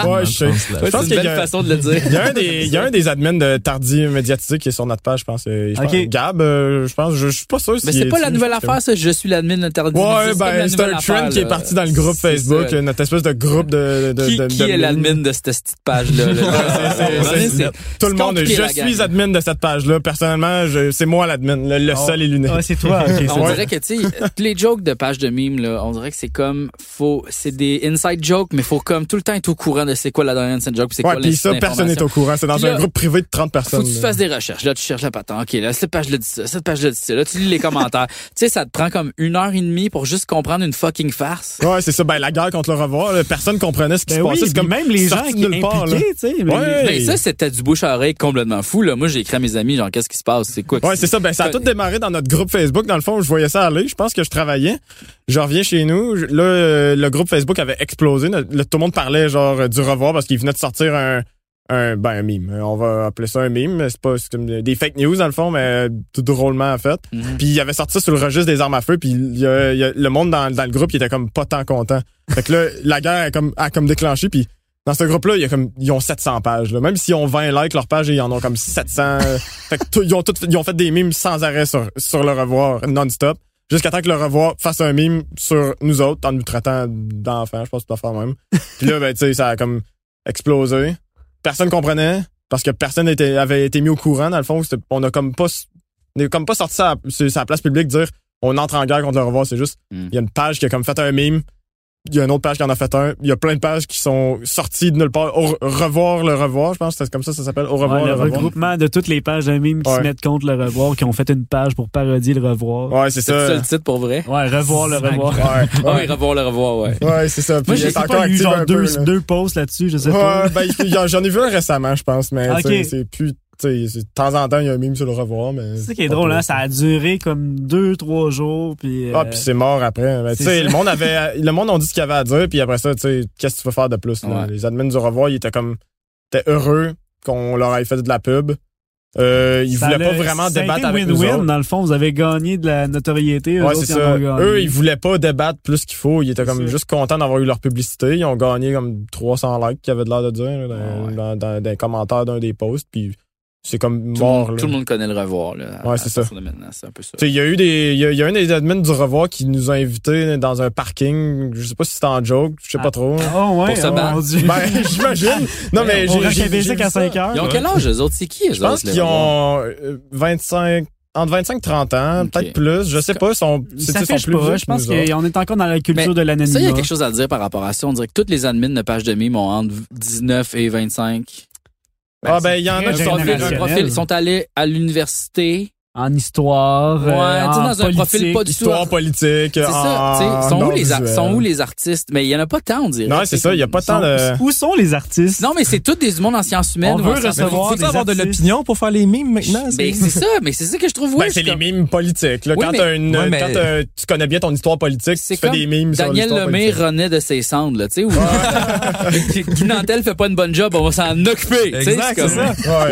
Ouais, je sais. Ouais, Je c'est pense une qu'il y belle a- façon de le dire. Il y a un des, il y a un des admins de Tardy médiatisé qui est sur notre page, je pense. euh, je Ok. pense- Gab, euh, je pense, je, je suis pas sûr si Mais c'est pas la nouvelle affaire, ça. Je suis l'admin de l'interdit. Ouais, ben, c'est un trend qui est parti dans le groupe Facebook, ça. notre espèce de groupe de, de, Qui, de- qui de est l'admin de cette petite page-là? là? c'est- c'est- Tout le monde, je suis admin de cette page-là. Personnellement, je- c'est moi l'admin, le, Oh. seul et l'unique. Ouais, c'est toi. On Ouais. dirait que, tu sais, tous les jokes de pages de mimes, là, on dirait que c'est comme, faut, c'est des inside jokes, mais faut comme tout le temps être au courant de c'est quoi la dernière c'est Ouais, quoi puis ça, personne n'est au courant. C'est dans Puis un là, groupe privé de 30 personnes. Faut que tu fasses des recherches. Là, tu cherches la patente. OK, là, cette page-là dit ça, cette page-là dit ça. Là, tu lis les commentaires. tu sais, ça te prend comme une heure et demie pour juste comprendre une fucking farce. Ouais, c'est ça. Ben, la guerre contre le revoir, là, personne comprenait ce qui Ben se oui, passait. C'est puis comme même les gens qui part, là. impliqués, tu sais. mais Ouais. les- Mais ça, c'était du bouche à oreille complètement fou. Là. Moi, j'ai écrit à mes amis, genre, qu'est-ce qui se passe? C'est quoi? Ouais, c'est? ça. Ben, ça a tout démarré dans notre groupe Facebook. Dans le fond, je voyais ça aller. Je pense que je travaillais. Je reviens chez nous. Je- Là, euh, le groupe Facebook avait explosé. Là, tout le monde parlait, genre, euh, du revoir parce qu'il venait de sortir un, un, ben, un mime. On va appeler ça un mime. C'est pas, comme des fake news, dans le fond, mais tout drôlement fait. Mhm. Puis il avait sorti ça sur le registre des armes à feu. Puis il y a- il y a- le monde dans, dans le groupe, il était comme pas tant content. Fait que là, la guerre a comme, a comme déclenché. Puis dans ce groupe-là, il y a comme, ils ont 700 pages. Là. Même s'ils ont 20 likes, leur page, ils en ont comme 700. fait que tout- ils, ont tout, ils ont fait des mimes sans arrêt sur, sur le revoir, non-stop. Jusqu'à temps que le revoir fasse un mime sur nous autres, en nous traitant d'enfants, je pense que tu dois faire même. Puis là, ben, tu sais, ça a comme explosé. Personne comprenait, parce que personne était, avait été mis au courant, dans le fond. On a comme pas, on est comme pas sorti ça sur sa place publique dire on entre en guerre contre le revoir. C'est juste, Mm. il y a une page qui a comme fait un mime. Il y a une autre page qui en a fait un. Il y a plein de pages qui sont sorties de nulle part. Au revoir le revoir, je pense que c'est comme ça ça s'appelle. Au revoir Ouais, le le revoir. regroupement de toutes les pages de mimes qui Ouais. se mettent contre le revoir, qui ont fait une page pour parodier le revoir. Ouais, c'est C'est ça ça. le titre pour vrai? Ouais, revoir le revoir. Ouais, revoir le revoir, ouais. Ouais, c'est ça. Puis Moi, j'ai encore eu genre deux, peu, là. deux posts là-dessus, je sais pas. Ouais, ben, j'en ai vu un récemment, je pense, mais c'est plus, c'est- de temps en temps, il y a un mime sur le revoir, mais. C'est ça qui est drôle, hein, ça a duré comme deux, trois jours, puis... Ah, euh, puis c'est mort après. Ben, sais, ça. le monde avait, le monde ont dit ce qu'il y avait à dire, puis après ça, tu sais, qu'est-ce que tu veux faire de plus, là? Ouais. Les admins du revoir, ils étaient comme, étaient heureux qu'on leur ait fait de la pub. Euh, ils Ça voulaient pas vraiment débattre avec nous win-win. autres. Dans le fond, vous avez gagné de la notoriété. Eux Ouais, autres, ça. Eux, ils voulaient pas débattre plus qu'il faut. Ils étaient comme juste contents d'avoir eu leur publicité. Ils ont gagné comme 300 likes, qu'ils avaient de l'air de dire, là, dans, Ah ouais. dans, dans- dans les commentaires d'un des posts. Puis c'est comme Tout, mort. tout le monde connaît le revoir. Là, Ouais, c'est ça. C'est un peu ça. Tu sais, Il y a eu des, il y a, il y a un des admins du revoir qui nous a invités dans un parking. Je sais pas si c'était en joke, je sais Ah. pas trop. Oh, ouais. Pour se oh. Ben, j'imagine. Non, mais j'ai, j'ai, à j'ai Basic vu à ça. 5 heures. Ils ont quel âge, eux autres? C'est qui, eux Je pense qu'ils ont euh, 25, entre 25 et 30 ans, peut-être plus. Je sais pas, ils sont, ils sont plus pas. Je pense qu'on est encore dans la culture Mais de l'anonymat. Ça, il y a quelque chose à dire par rapport à ça. On dirait que toutes les admins de pages de mime ont entre 19 et 25. Ah, ben, il y en a qui sont profil, ils sont allés à l'université. En histoire. Ouais, euh, tu sais, en dans un profil politique. pas du tout. Histoire politique. C'est ça. tu sais, sont, où les sont où les artistes? Mais il y en a pas tant, on dirait. Non, c'est ça, il y a pas tant de... Où sont les artistes? Non, mais c'est tout des mondes en sciences humaines. On veut recevoir Faut avoir de l'opinion pour faire les mimes maintenant? Ben, c'est ça, mais c'est ça que je trouve. Ben, c'est les mimes politiques. Là. Oui, quand mais- t'as une, Ouais, mais- quand t'as- tu connais bien ton histoire politique, C'est tu fais des mimes Daniel Lemay renaît de ses cendres, là, tu sais, ou Guy Nantel fait pas une bonne job, on va s'en occuper. Exact.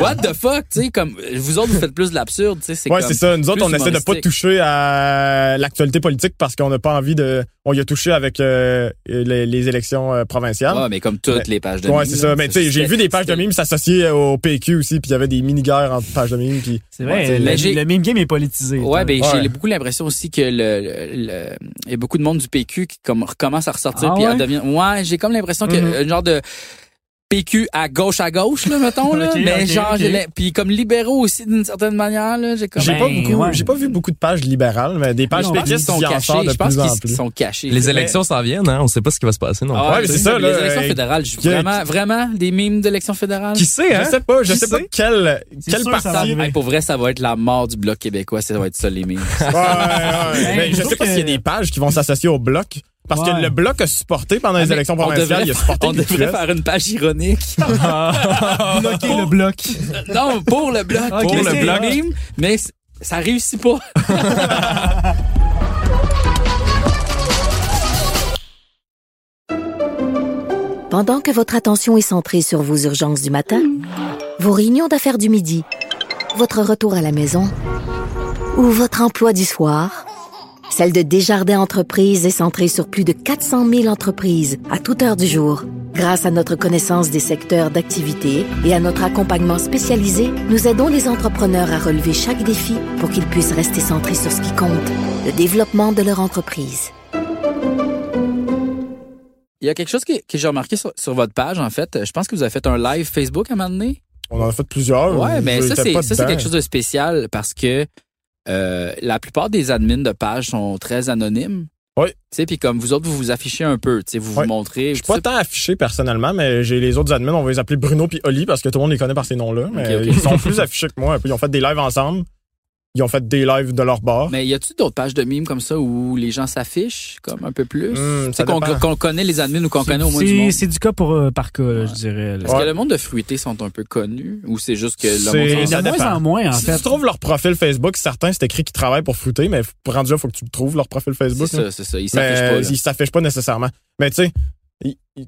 What the fuck, tu sais, comme, vous autres, vous faites plus de l'absurde, tu sais, c'est Ouais, comme c'est ça. Nous autres, on essaie de pas toucher à l'actualité politique parce qu'on n'a pas envie de. On y a touché avec euh, les, les élections euh, provinciales. Ouais, mais comme toutes Mais- les pages de Ouais, c'est là. ça. Mais tu sais, j'ai vu des pages de mimes s'associer au PQ aussi, puis il y avait des mini-guerres entre pages de mimes. Puis C'est vrai, Ouais, le, le meme game est politisé. Ouais, ben Ouais. j'ai beaucoup l'impression aussi que le, le- le- il y a beaucoup de monde du PQ qui comme recommence à ressortir Ah puis à ouais? devenir ouais, j'ai comme l'impression que un genre de PQ à gauche à gauche là mettons là, mais genre ok. j'ai l'im- puis comme libéraux aussi d'une certaine manière là, j'ai comme j'ai Ben, pas beaucoup, ouais. j'ai pas vu beaucoup de pages libérales, mais des pages péquistes sont de je pense qu'ils sont cachés. Les élections s'en viennent, hein. On sait pas ce qui va se passer non Ah Ouais, mais c'est ça, Les là, élections euh, fédérales, je- qui- vraiment vraiment des mimes d'élections fédérales. Qui sait, hein? Je sais pas, je Qui sais pas quel, quel parti. Hey, pour vrai, ça va être la mort du bloc québécois, ça va être ça les mimes. Ouais, ouais, ouais. Mais je sais pas que- s'il y a des pages qui vont s'associer au bloc. Parce Ouais. que le bloc a supporté pendant les Ah, mais élections on provinciales, devrait il a supporté On devrait faire une page ironique. Bloquer le bloc. Non, pour le bloc. Pour le bloc. Mime, mais ça réussit pas. Pendant que votre attention est centrée sur vos urgences du matin, vos réunions d'affaires du midi, votre retour à la maison ou votre emploi du soir, celle de Desjardins Entreprises est centrée sur plus de 400 000 entreprises à toute heure du jour. Grâce à notre connaissance des secteurs d'activité et à notre accompagnement spécialisé, nous aidons les entrepreneurs à relever chaque défi pour qu'ils puissent rester centrés sur ce qui compte, le développement de leur entreprise. Il y a quelque chose que, que j'ai remarqué sur, sur votre page, en fait. Je pense que vous avez fait un live Facebook à un moment donné? On en a fait plusieurs. Ouais, mais ça, c'est quelque chose de spécial parce que euh, la plupart des admins de pages sont très anonymes. Oui. Tu sais, puis comme vous autres, vous vous affichez un peu, tu sais, vous Ouais. vous montrez. Je suis pas tant affiché personnellement, mais j'ai les autres admins, on va les appeler Bruno puis Oli parce que tout le monde les connaît par ces noms-là. Mais ils sont plus affichés que moi. Puis Ils ont fait des lives ensemble. Ils ont fait des lives de leur bar. Mais y a-tu d'autres pages de mimes comme ça où les gens s'affichent comme un peu plus? Tu ça sais, qu'on connaît les admins ou qu'on connaît au moins du C'est monde. c'est du cas pour, euh, par cas, je dirais. Est-ce Ouais. que le monde de fruité sont un peu connus ou c'est juste que le C'est- monde Il y s'en- en de moins en moins, en si fait. tu trouves leur profil Facebook, certains c'est écrit qu'ils travaillent pour Fruité, mais pour rendu là, faut que tu trouves leur profil C'est Facebook. là. ça, c'est ça. Ils s'affichent pas. là. ils s'affichent pas nécessairement. Mais tu sais,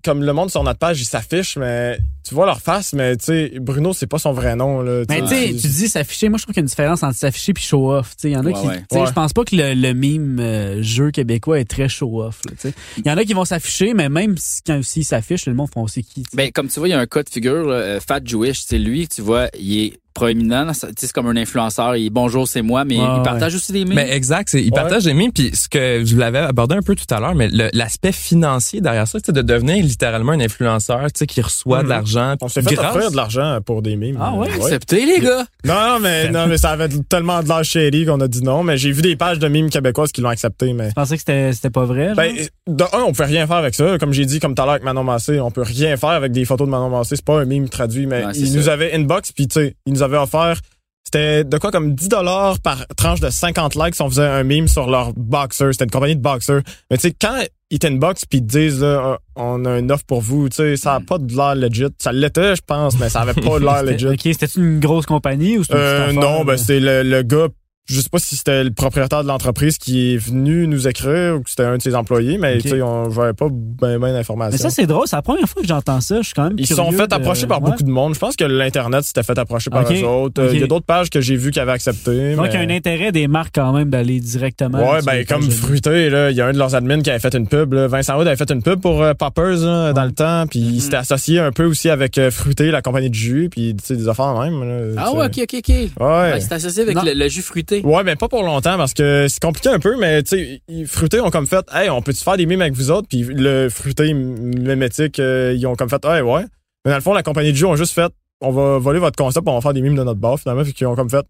comme le monde sur notre page, ils s'affichent, mais tu vois leur face, mais tu sais, Bruno, c'est pas son vrai nom. Là, Mais tu sais, tu dis s'afficher. Moi, je trouve qu'il y a une différence entre s'afficher puis show off. Tu sais, il y en a Ouais, qui, ouais. tu sais, Ouais. je pense pas que le, le mime euh, jeu québécois est très show off. là, tu sais. Il y en a qui vont s'afficher, mais même si, quand aussi ils s'affichent, le monde font c'est qui. tu sais. Ben, comme tu vois, il y a un cas de figure, là, euh, Fat Jewish, c'est lui, tu vois, il est proéminent, ça- tu sais, c'est comme un influenceur, il bonjour, c'est moi, mais Ouais, il ouais. partage aussi des mimes. Mais exact, Ouais. partagent des mimes, puis ce que je l'avais abordé un peu tout à l'heure, mais l'aspect financier derrière ça, c'est de devenir littéralement un influenceur, tu sais, qui reçoit Mhm. de l'argent. On s'est fait grâce- offrir de l'argent pour des mimes. Ah ouais? Acceptez, les gars! Non, non, mais, non, mais ça avait tellement de l'air shady qu'on a dit non. Mais j'ai vu des pages de mimes québécoises qui l'ont accepté. Mais Je pensais que c'était c'était pas vrai. genre? ben, de un, on peut rien faire avec ça. Comme j'ai dit, comme tout à l'heure avec Manon Massé, on peut rien faire avec des photos de Manon Massé. C'est pas un mime traduit, mais Ouais, il ça. nous avait inbox, puis tu sais, il nous avait offert. C'était de quoi comme 10 dollars par tranche de 50 likes si on faisait un mime sur leur boxer. C'était une compagnie de boxers. Mais tu sais, quand ils t'inbox puis ils te disent là, on a une offre pour vous, tu sais, ça a Mm. pas de l'air legit. Ça l'était, je pense, mais ça avait pas de l'air legit. Ok, c'était une grosse compagnie ou c'était Euh, non, ben c'est le, le gars je sais pas si c'était le propriétaire de l'entreprise qui est venu nous écrire ou que c'était un de ses employés, mais Ok. tu sais, on j'avais pas ben ben d'informations. Mais ça, c'est drôle. C'est la première fois que j'entends ça. Je suis quand même Ils se sont fait de- approcher par ouais. beaucoup de monde. Je pense que l'Internet s'était fait approcher par eux autres. Euh. Il y a d'autres pages que j'ai vues qui avaient accepté. Donc, mais- il y a un intérêt des marques quand même d'aller directement. Ouais, ben comme Fruité, là, il y a un de leurs admins qui avait fait une pub. Là. Vincent Wood avait fait une pub pour euh, Poppers là, dans le temps, puis il s'était associé un peu aussi avec euh, Fruité, la compagnie de jus, puis tu sais des affaires même. là, Ah ouais, ok, ok, ok. Ouais. Ouais, c'est associé avec le, le jus fruité. Ouais, mais pas pour longtemps parce que c'est compliqué un peu, mais tu sais, Fruité ont comme fait, hey, on peut-tu faire des mimes avec vous autres? Puis le Fruité mémétique, euh, ils ont comme fait, hey, ouais. Mais dans le fond, la compagnie de jus ont juste fait, on va voler votre concept, on va faire des mimes de notre bar finalement, puis qu'ils ont comme fait,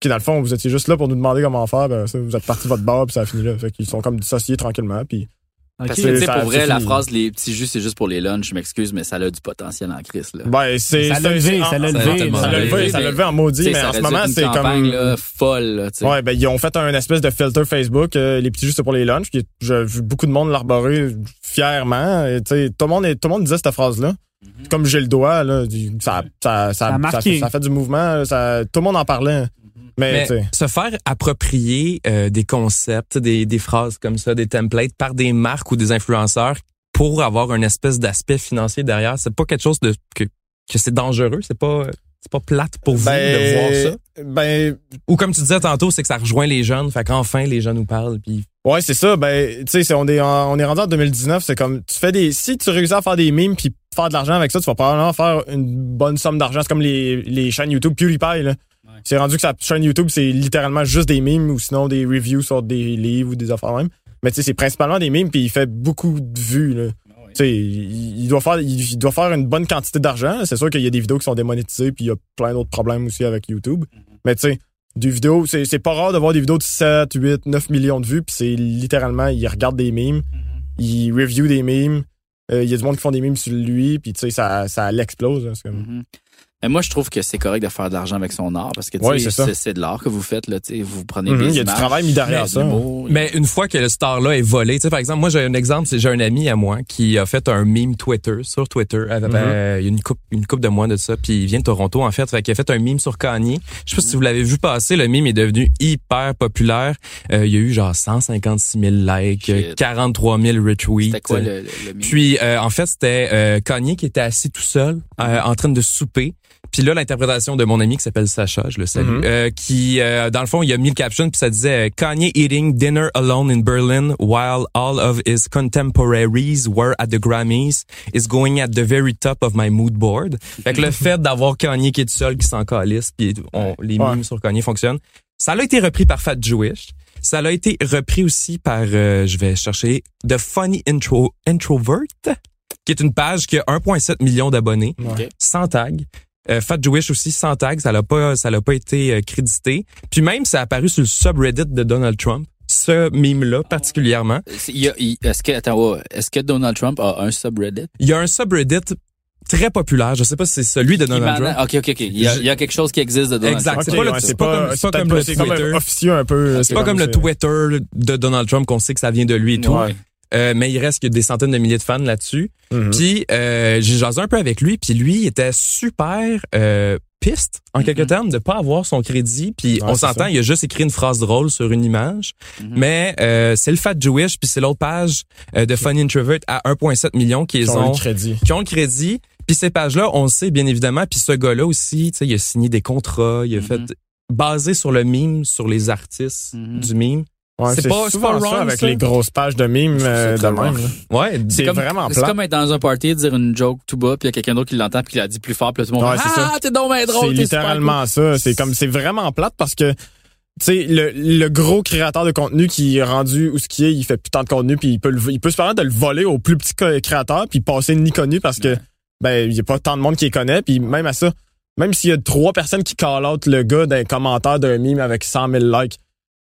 qui dans le fond, vous étiez juste là pour nous demander comment faire, ben ça, vous êtes parti de votre bar, puis ça a fini là. Fait qu'ils sont comme dissociés tranquillement, puis Ok. Parce que, tu sais, Ça- pour vrai, la phrase les petits jus, c'est juste pour les lunchs, je m'excuse, mais ça a du potentiel en crise, là. ben c'est Ça l'a c'est- levé, c'est- ça l'a levé. Ça l'a levé, ça l'a levé en maudit, mais en ce moment, c'est comme là, folle, là, tu sais. Ouais, ben ils ont fait un espèce de filter Facebook, euh, les petits jus c'est pour les lunchs, puis j'ai vu beaucoup de monde l'arborer fièrement. Et, tu sais, tout le monde est- tout le monde disait cette phrase là. Mhm. Comme j'ai le doigt là, ça ça ça, a ça, marqué. fait, ça fait du mouvement, ça tout le monde en parlait. Mais, se faire approprier euh, des concepts, des, des phrases comme ça, des templates par des marques ou des influenceurs pour avoir une espèce d'aspect financier derrière, c'est pas quelque chose de que, que c'est dangereux, c'est pas c'est pas plate pour vous de voir ça? Ben Ou comme tu disais tantôt, c'est que ça rejoint les jeunes, fait qu'enfin les jeunes nous parlent puis ouais, c'est ça, ben tu sais, on est en- on est rendu en 2019, c'est comme tu fais des si tu réussis à faire des mimes puis faire de l'argent avec ça, tu vas probablement faire une bonne somme d'argent, c'est comme les les chaînes YouTube PewDiePie là. C'est rendu que sa chaîne YouTube, c'est littéralement juste des mimes ou sinon des reviews sur des livres ou des affaires même. Mais tu sais, c'est principalement des mimes puis il fait beaucoup de vues là. Tu sais, il, il doit faire il, il doit faire une bonne quantité d'argent. C'est sûr qu'il y a des vidéos qui sont démonétisées puis il y a plein d'autres problèmes aussi avec YouTube. Mais tu sais, des vidéos, c'est c'est pas rare de voir des vidéos de 7, 8, 9 millions de vues puis c'est littéralement il regarde des mimes, il review des mimes. Euh, Il y a du monde qui font des mimes sur lui, puis tu sais, ça, ça l'explose. hein, Mais moi, je trouve que c'est correct de faire de l'argent avec son art parce que tu Ouais, sais, c'est de l'art que vous faites là. tu sais, Vous prenez Mhm, des il y a du travail mis derrière ça. Mais une fois que le star-là est volé, tu sais, par exemple, moi, j'ai un exemple, c'est j'ai un ami à moi qui a fait un meme Twitter, sur Twitter, Mhm. euh, il y a une coupe, une coupe de mois de ça, puis il vient de Toronto, en fait, fait qu'il a fait un meme sur Kanye. Je sais pas si vous l'avez vu passer, le meme est devenu hyper populaire. Euh, il y a eu genre 156 000 likes, Shit. euh, 43 000 retweets. C'était quoi le, le, le meme? Puis euh, en fait, c'était euh, Kanye qui était assis tout seul, euh, en train de souper. Puis là, l'interprétation de mon ami qui s'appelle Sacha, je le salue, Mhm. euh, qui, euh, dans le fond, il a mis le caption, puis ça disait euh, Kanye eating dinner alone in Berlin while all of his contemporaries were at the Grammys is going at the very top of my mood board. Fait que le fait d'avoir Kanye qui est tout seul, qui s'en calisse, puis on, les Ouais. memes sur Kanye fonctionnent, ça a été repris par Fat Jewish. Ça a été repris aussi par, euh, je vais chercher, The Funny Intro, Introvert, qui est une page qui a 1,7 million d'abonnés, Ouais. sans tag. Euh, Fat Jewish aussi sans tag, ça l'a pas, ça l'a pas été euh, crédité. Puis même, ça a apparu sur le subreddit de Donald Trump. Ce mime-là, particulièrement. C'est- il y a- il- Est-ce que, attends, est-ce que Donald Trump a un subreddit? Il y a un subreddit très populaire. Je sais pas si c'est celui de Donald Trump. Ok, ok, ok. Il y, a, il y a quelque chose qui existe de Donald Exact. Trump. C'est Ok, pas le- ouais, c'est pas pas comme le c'est comme Twitter. officieux un peu. C'est pas comme le Twitter de Donald Trump qu'on sait que ça vient de lui et tout. Ouais. Euh, mais il reste que des centaines de milliers de fans là-dessus. Mhm. Puis euh, j'ai jasé un peu avec lui, puis lui il était super euh, piste en quelque termes de pas avoir son crédit. Puis Ouais, on s'entend, il a juste écrit une phrase drôle sur une image. Mhm. Mais euh, c'est le Fat Jewish, puis c'est l'autre page euh, de Funny Introvert à 1,7 million qui Ils ont, ont le crédit. qui ont le crédit. Puis ces pages-là, on le sait bien évidemment. Puis ce gars-là aussi, tu sais, il a signé des contrats, il a Mhm. fait basé sur le mime, sur les artistes Mhm. du mime. Ouais, C'est c'est pas- c'est souvent pas ça wrong, avec ça. les grosses pages de mimes euh, de même. Ouais, C'est comme- vraiment C'est plat. comme être dans un party, dire une joke tout bas, puis il y a quelqu'un d'autre qui l'entend, puis qui la dit plus fort, puis tout le monde Ouais, c'est Ah, t'es donc drôle, C'est super littéralement ça. C'est comme c'est vraiment plate parce que tu sais le, le gros créateur de contenu qui est rendu où ce qui est, il fait plus tant de contenu puis il peut le- il peut se permettre de le voler au plus petit créateur puis passer ni connu parce que ben il y a pas tant de monde qui les connaît puis même à ça même s'il y a trois personnes qui call out le gars d'un commentaire d'un meme avec 100 000 likes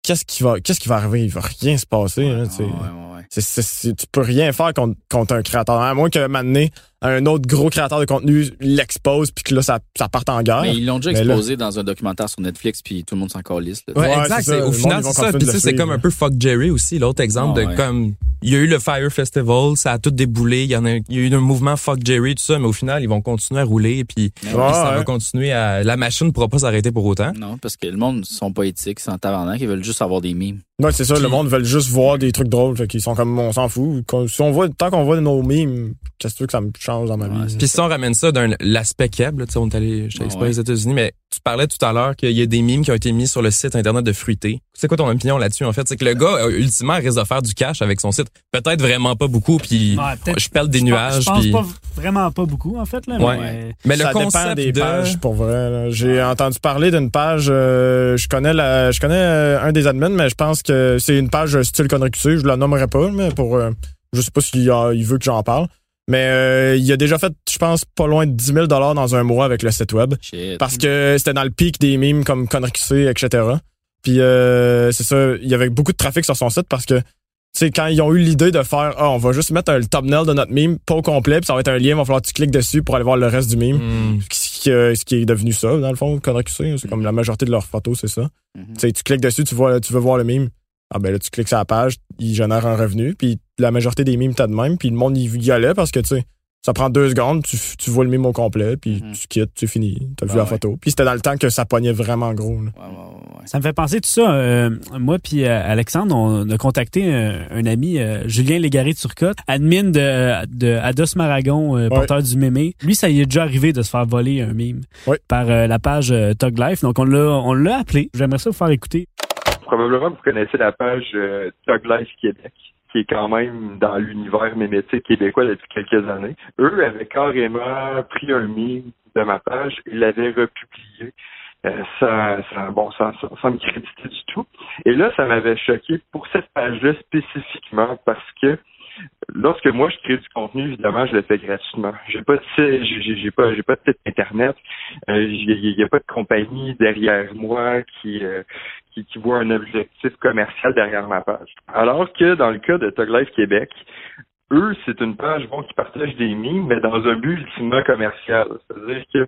qu'est-ce qui va qu'est-ce qui va arriver? Il va rien se passer hein, Ouais, ouais, ouais, c'est- c'est- tu peux rien faire contre, contre un créateur. À moins que maintenant, un autre gros créateur de contenu l'expose puis que là, ça, ça parte en guerre. Mais ils l'ont déjà Mais là- exposé dans un documentaire sur Netflix, puis tout le monde s'en calisse. Ouais, Ouais, exact. ça. Au final, c'est ça. comme Puis tu sais, le c'est comme un peu fuck Jerry aussi, l'autre exemple Ah, de ouais. comme il y a eu le Fire Festival, ça a tout déboulé, il y en a, il y a eu un mouvement Fuck Jerry, tout ça, mais au final, ils vont continuer à rouler, puis, puis ça va continuer à, la machine ne pourra pas s'arrêter pour autant. Non, parce que le monde sont pas éthiques, ils sont tabarnak, ils veulent juste avoir des mimes. Ouais, c'est ça, le monde veut juste voir des trucs drôles, fait qu'ils sont comme, on s'en fout. Si on voit, tant qu'on voit nos mimes, qu'est-ce que ça me change dans ma Ouais, vie? Puis si on ramène ça d'un l'aspect là, tu sais, on est allé, j'étais exprès ouais. aux États-Unis, mais tu parlais tout à l'heure qu'il y a des mimes qui ont été mis sur le site internet de Fruité. C'est quoi ton opinion là-dessus en fait? C'est que le gars euh, ultimement risque de faire du cash avec son site. Peut-être vraiment pas beaucoup, puis Ouais, je pèle des Je pense- nuages. Je pense puis- pas vraiment pas beaucoup, en fait. Là, Ouais. mais- Mais le ça concept dépend des de pages pour vrai. là. J'ai entendu parler d'une page. euh, je connais la, je connais euh, un des admins, mais je pense que c'est une page style Connery QC. Je la nommerai pas, mais pour, euh, je sais pas s'il il veut que j'en parle. Mais euh, il a déjà fait, je pense, pas loin de 10 000 dollars dans un mois avec le site web. Shit. Parce que c'était dans le pic des mimes comme QC, etc. Puis euh, c'est ça, il y avait beaucoup de trafic sur son site parce que tu sais, quand ils ont eu l'idée de faire ah, on va juste mettre un thumbnail de notre meme, pas au complet, puis ça va être un lien, il va falloir que tu cliques dessus pour aller voir le reste du meme. Hmm. Ce qui, euh, ce qui est devenu ça, dans le fond, Connery QC, c'est comme la majorité de leurs photos, c'est ça. Tu sais, tu cliques dessus, tu vois, tu veux voir le meme. Ah ben là, tu cliques sur la page, il génère un revenu, puis la majorité des mimes t'as de même, puis le monde il y allait parce que tu sais, ça prend deux secondes, tu, tu vois le meme au complet, puis Mhm. tu quittes, tu finis, t'as vu Ah la ouais. photo. Puis c'était dans le temps que ça pognait vraiment gros. là. Ouais, ouais, ouais, ouais. Ça me fait penser tout ça. euh, moi puis euh, Alexandre, on a contacté un, un ami, euh, Julien Légaré de Turcotte, admin de, de Ados Maragon, euh, porteur du mémé. Lui, ça y est déjà arrivé de se faire voler un meme Ouais. par euh, la page euh, Tug Life. Donc on l'a on l'a appelé. J'aimerais ça vous faire écouter. Probablement, vous connaissez la page euh, Tug Life Québec, qui est quand même dans l'univers mémétique québécois depuis quelques années. Eux avaient carrément pris un meme de ma page et l'avaient republié. Euh, sans, sans- bon, sans me créditer du tout. Et là, ça m'avait choqué pour cette page-là spécifiquement parce que lorsque moi je crée du contenu, évidemment, je le fais gratuitement. J'ai pas de j'ai- j'ai pas, j'ai pas de site internet. Euh, Il n'y a pas de compagnie derrière moi qui, euh, qui, qui voit un objectif commercial derrière ma page. Alors que dans le cas de Tug Life Québec, eux, c'est une page bon qui partage des mimes, mais dans un but ultimement commercial. C'est-à-dire que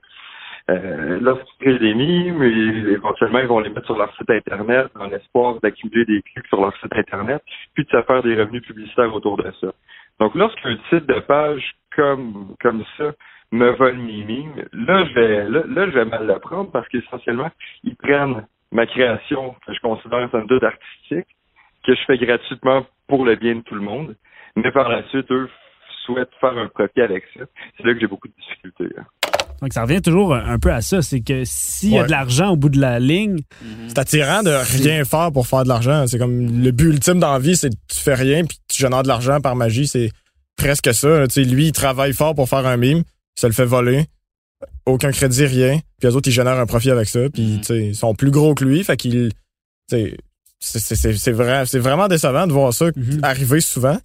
euh, lorsqu'ils ils- éventuellement, ils vont les mettre sur leur site Internet dans l'espoir d'accumuler des clics sur leur site Internet, puis de se faire des revenus publicitaires autour de ça. Donc, lorsqu'un site de page comme, comme ça me vole mes mimes, là, je vais, là, là, je vais mal le prendre parce qu'essentiellement, ils prennent ma création, que je considère comme doute artistique, que je fais gratuitement pour le bien de tout le monde, mais par la suite, eux souhaitent faire un profit avec ça. C'est là que j'ai beaucoup de difficultés. là. Donc ça revient toujours un peu à ça, c'est que s'il y a de l'argent au bout de la ligne, C'est attirant de rien faire pour faire de l'argent. C'est comme le but ultime dans la vie, c'est que tu fais rien puis tu génères de l'argent par magie. C'est presque ça. Tu sais, lui, il travaille fort pour faire un mime, se le fait voler, aucun crédit, rien. Puis les autres, ils génèrent un profit avec ça. Puis Mhm. tu sais, ils sont plus gros que lui, fait qu'il, vrai, c'est vraiment décevant de voir ça Mhm. arriver souvent.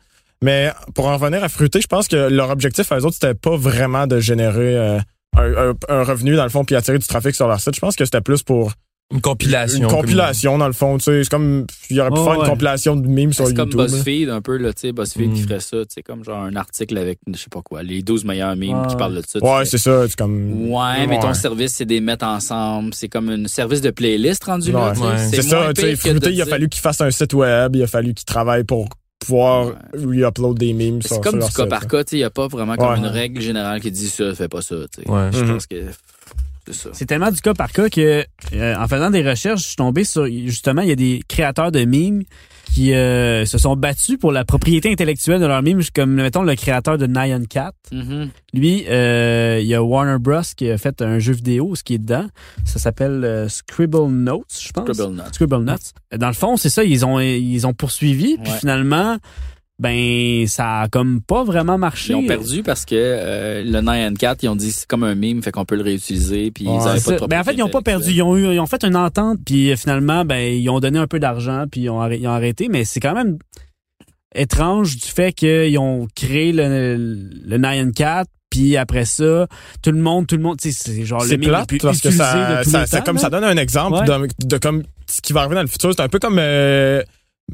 Mais pour en revenir à Fruité, je pense que leur objectif à eux autres, c'était pas vraiment de générer euh, un, un- un revenu dans le fond puis attirer du trafic sur leur site. Je pense que c'était plus pour Une compilation. une compilation dans le fond, tu sais, c'est comme il aurait pu Oh, faire ouais. une compilation de memes sur C'est comme YouTube. là. BuzzFeed, un peu, là, tu sais, BuzzFeed qui Mm. ferait ça, tu sais, comme genre un article avec, je sais pas quoi, les 12 meilleurs memes Ouais. qui parlent de ça. tu Ouais, c'est ça, c'est comme Ouais, mais ton service, c'est des mettre ensemble. C'est comme un service de playlist rendu là. Ouais. Ouais. C'est ça, Fruité, il a dire- fallu qu'il fasse un site web, il a fallu qu'il travaille pour pouvoir Ouais. re-upload des memes sur, C'est comme sur du leur cas site, par là. cas, il n'y a pas vraiment comme Ouais. une règle générale qui dit ça, fais pas ça, tu sais. Ouais. Je Mhm. pense que c'est ça. c'est tellement du cas par cas que euh, en faisant des recherches, je suis tombé sur justement il y a des créateurs de mimes qui euh, se sont battus pour la propriété intellectuelle de leurs mimes, comme mettons le créateur de Nyan Cat. Mhm. Lui, euh, il y a Warner Bros qui a fait un jeu vidéo, ce qui est dedans. Ça s'appelle euh, Scribble Notes, je pense. Scribble Notes. Scribble Notes. Dans le fond, c'est ça, ils ont ils ont poursuivi, puis Ouais. finalement, ben ça a comme pas vraiment marché. Ils ont perdu parce que euh, le 9N4, ils ont dit c'est comme un meme, fait qu'on peut le réutiliser, puis Ouais, ils avaient C'est pas de Ben, en fait, ils ont pas perdu. Ils ont eu, ils ont fait une entente, puis euh, finalement, ben ils ont donné un peu d'argent, puis ils ont, arrêté, ils ont arrêté. Mais c'est quand même étrange du fait qu'ils ont créé le, le 9N4, puis après ça, tout le monde, tout le monde, tu sais, c'est genre le plate plus parce que ça, ça, les ça- temps, comme là. ça donne un exemple Ouais. de, de comme ce qui va arriver dans le futur. C'est un peu comme euh,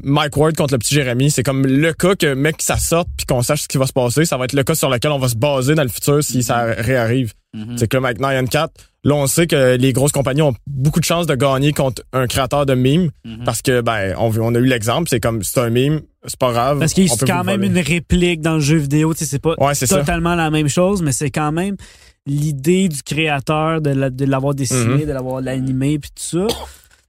Mike Ward contre le petit Jérémy. C'est comme le cas que mec ça sorte puis qu'on sache ce qui va se passer. Ça va être le cas sur lequel on va se baser dans le futur si ça réarrive. Mhm. C'est que le Mike 9 4 Là, on sait que les grosses compagnies ont beaucoup de chances de gagner contre un créateur de mime Mhm. parce que ben on, on a eu l'exemple, c'est comme c'est un mime, c'est pas grave. Parce qu'il y a quand même une réplique dans le jeu vidéo. Tu sais, c'est pas Ouais, c'est ça. totalement la même chose, mais c'est quand même l'idée du créateur de la- de l'avoir dessiné, Mhm. de l'avoir animé, puis tout ça.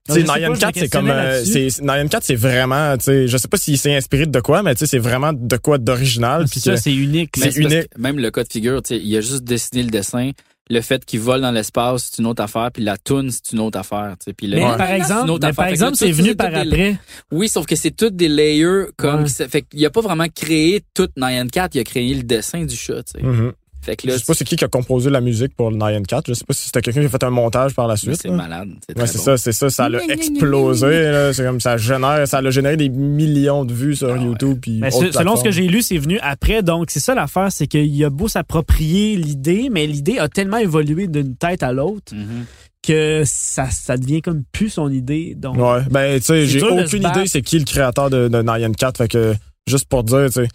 Nyan pas, je 4, me c'est comme, euh, Nyan 4, c'est vraiment, tu sais, je sais pas s'il s'est inspiré de quoi, mais tu sais, c'est vraiment de quoi d'original. Ah, puis c'est ça, c'est unique. c'est unique. que Même le cas de figure, tu sais, il a juste dessiné le dessin. Le fait qu'il vole dans l'espace, c'est une autre affaire, puis la toune, c'est une autre affaire. tu sais. Puis le- Mais Ouais. par C'est une exemple, autre mais affaire. par exemple, c'est venu par des- après. Oui, sauf que c'est toutes des layers comme Ouais. ça- fait qu'il a pas vraiment créé tout Nyan 4, il a créé le dessin du chat, tu sais. Mhm. Fait que Je sais pas c'est qui qui a composé la musique pour le Nyan 4. Je sais pas si c'était quelqu'un qui a fait un montage par la suite. c'est malade, c'est Ouais, c'est bon. ça, c'est ça, ça l'a explosé. C'est comme ça génère, ça a généré des millions de vues sur YouTube. Puis Mais autres se- selon ce que j'ai lu, c'est venu après. Donc, c'est ça l'affaire, c'est qu'il a beau s'approprier l'idée, mais l'idée a tellement évolué d'une tête à l'autre Mhm. que ça, ça devient comme plus son idée. Donc, Ouais, ben tu sais, j'ai aucune idée c'est qui le créateur de, de Nyan 4. Fait que juste pour dire, tu sais.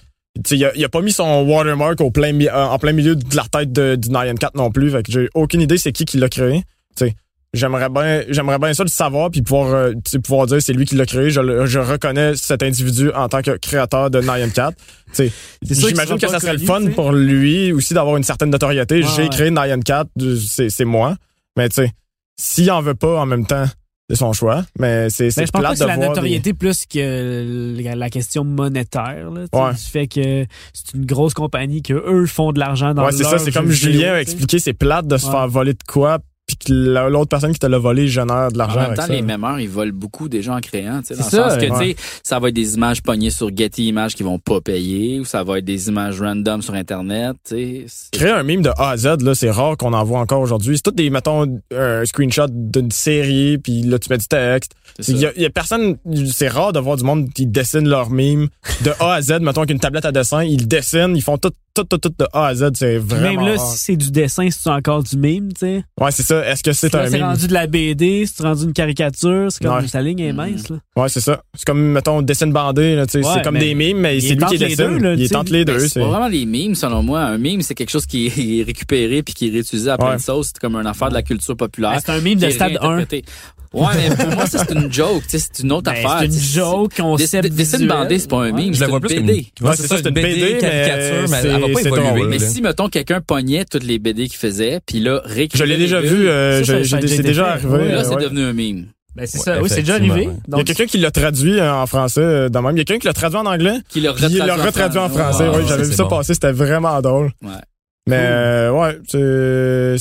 Il a, il a pas mis son watermark au plein, euh, en plein milieu de la tête de, du Nyan 4 non plus. Fait que j'ai aucune idée c'est qui qui l'a créé. J'aimerais bien, j'aimerais bien ça le savoir puis pouvoir, euh, pouvoir dire c'est lui qui l'a créé. Je, je reconnais cet individu en tant que créateur de Nyan 4. Tu sais, C'est sûr qu'il j'imagine que pas ça serait le fun pour lui aussi d'avoir une certaine notoriété. J'ai ouais. créé Nyan 4, c'est, c'est moi. Mais tu sais, s'il en veut pas en même temps, c'est son choix. Mais c'est, c'est Ben, je pense pas que c'est de la des- notoriété plus que la, question monétaire. Là, tu Ouais. Du fait que c'est une grosse compagnie que eux font de l'argent dans Ouais, c'est ça. C'est comme Julien a tu expliqué, c'est plate de se Ouais. faire voler de quoi, l'autre personne qui te l'a volé génère de En l'argent même avec temps, ça. les mémeurs, ils volent beaucoup déjà en créant, dans le ça, sens que, tu ouais. sais, ça va être des images pognées sur Getty Images qui vont pas payer, ou ça va être des images random sur Internet, tu sais. c'est- Créer un mime de A à Z, là, c'est rare qu'on en voit encore aujourd'hui. C'est tout des, mettons, un screenshot d'une série, puis là, tu mets du texte. c'est Il y, a, il y a personne, c'est rare de voir du monde qui dessine leur mime de A à Z, mettons qu'une tablette à dessin, ils dessinent, ils font tout, tout, tout, tout de A à Z, c'est vraiment Même là, rare. si c'est du dessin, c'est encore du mime, tu sais? Ouais, c'est ça. Est-ce que c'est un c'est mime? rendu de la BD, c'est rendu une caricature, c'est comme Ouais. sa ligne est Mhm. mince. Là. Ouais, c'est ça. C'est comme, mettons, dessine bandé, là, tu sais, Ouais, c'est comme des mimes, mais c'est est lui qui entre les dessine. deux, là, il entre les Ben, deux. c'est vraiment des mimes, selon moi. Un mime, c'est quelque chose qui est récupéré puis qui est réutilisé à plein Ouais. de sauces. C'est comme une affaire de la culture populaire. Ben, c'est un mime de stade 1. Ouais, mais pour moi, ça, c'est une joke. tu sais, C'est une autre Ben, affaire. c'est une joke, concept Dessine bandé, c'est pas un mime, Je c'est la vois une plus BD. une, Ouais, c'est ça, c'est une BD, caricature, mais elle va pas évoluer. Mais si, mettons, quelqu'un pognait toutes les BD qu'il faisait, puis là, Je réécrivait l'ai déjà vu, euh, c'est déjà arrivé. Ouais, Là, c'est devenu un mime. Ben, c'est Ouais, ça. Oui, c'est déjà arrivé. Il y a quelqu'un qui l'a traduit euh, en français euh, de même. Il y a quelqu'un qui l'a traduit en anglais. Qui l'a Puis il l'a retraduit en français. Oui, ouais, j'avais vu ça bon. passer, c'était vraiment drôle. Ouais. Mais euh, ouais, c'est-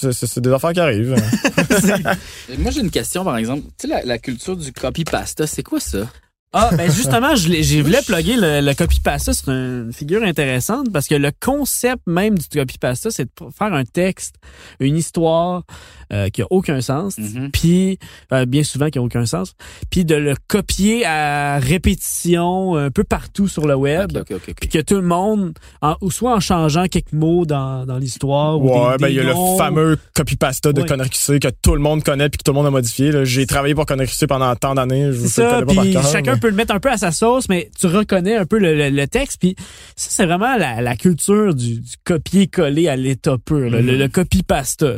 c'est des affaires qui arrivent. Moi, j'ai une question, par exemple. Tu sais, la, la culture du copy-pasta, c'est quoi ça? Ah, ben justement, je, l'ai- j'ai voulu plugger le, le copy-pasta. C'est une figure intéressante parce que le concept même du copy-pasta, c'est de faire un texte, une histoire euh, qui a aucun sens, Mhm. puis euh, bien souvent qui a aucun sens, puis de le copier à répétition un peu partout sur le web. Ok, ok, ok, ok. Puis que tout le monde, en- ou soit en changeant quelques mots dans, dans l'histoire, ou Ouais, des- ben il y a noms. le fameux copy-pasta de Ouais. Connery QC que tout le monde connaît puis que tout le monde a modifié. J'ai travaillé pour Connery QC pendant tant d'années. C'est ça, puis chacun mais- peut le mettre un peu à sa sauce, mais tu reconnais un peu le, le- le texte, puis ça, c'est vraiment la, la culture du, du copier-coller à l'état pur, le, le copy-pasta.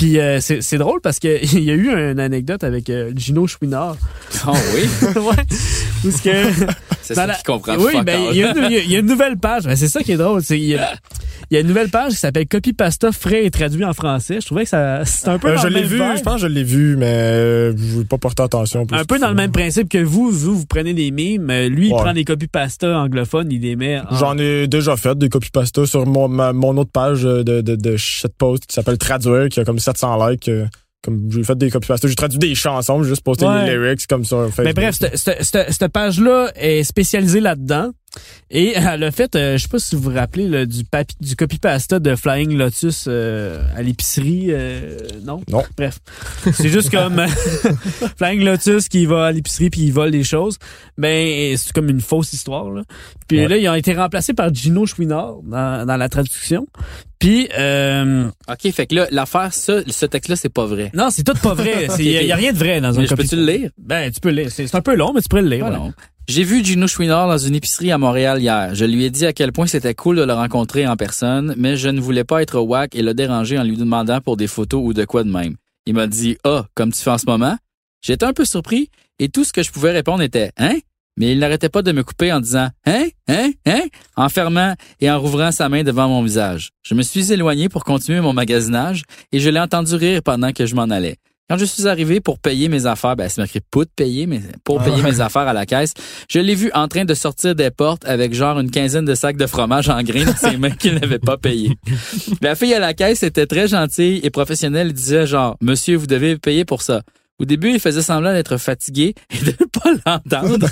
Puis euh, c'est c'est drôle parce que il y a eu une anecdote avec euh, Gino Chouinard. Oh oui? ouais. Où ce que C'est ça la- qui comprend Oui, ben il y, a une- il y a- il y a une nouvelle page. Ben, c'est ça qui est drôle. c'est- Il y, a, il y a une nouvelle page qui s'appelle Copy Pasta frais et traduit en français. Je trouvais que ça c'est un peu Euh, dans je le l'ai même vu, vibe. je pense que je l'ai vu, mais euh, je vais pas porter attention. plus un peu dans ça. le même principe que vous, vous, vous prenez des mimes. Lui, il Ouais. prend des copies pasta anglophones, il les met en... J'en ai déjà fait des copy-pasta sur mon, ma- mon autre page de, de, de shitpost qui s'appelle Traduire, qui a comme 700 likes. euh, comme j'ai fait des copy-pasta. J'ai traduit des chansons, j'ai juste posté Ouais. les lyrics comme ça. Facebook. Mais bref, cette page-là est spécialisée là-dedans. Et elle a fait, euh, je sais pas si vous vous rappelez, là, du, papi, du copy-pasta de Flying Lotus euh, à l'épicerie. euh, non? Non. Bref. C'est juste comme euh, Flying Lotus qui va à l'épicerie puis il vole des choses. Ben, c'est comme une fausse histoire. Là. Puis Ouais. là, ils ont été remplacés par Gino Chouinard dans, dans la traduction. Puis, euh, OK, fait que là, l'affaire, ça, ce texte-là, c'est pas vrai. non, c'est tout pas vrai. Il y, a- y a rien de vrai dans un Mais je copy peux-tu le lire? Ben, tu peux le lire. C'est un peu long, mais tu peux le lire. Voilà. J'ai vu Gino Chouinard dans une épicerie à Montréal hier. Je lui ai dit à quel point c'était cool de le rencontrer en personne, mais je ne voulais pas être whack et le déranger en lui demandant pour des photos ou de quoi de même. Il m'a dit Ah, comme tu fais en ce moment? J'étais un peu surpris et tout ce que je pouvais répondre était Hein? Mais il n'arrêtait pas de me couper en disant Hein? Hein? Hein? en fermant et en rouvrant sa main devant mon visage. Je me suis éloigné pour continuer mon magasinage et je l'ai entendu rire pendant que je m'en allais. Quand je suis arrivé pour payer mes affaires, ben, c'est marqué de payer, mais pour payer mes affaires à la caisse, je l'ai vu en train de sortir des portes avec genre une quinzaine de sacs de fromage en grains dans ses mains qu'il n'avait pas payé. La fille à la caisse était très gentille et professionnelle. Elle disait genre, monsieur, vous devez payer pour ça. Au début, il faisait semblant d'être fatigué et de ne pas l'entendre,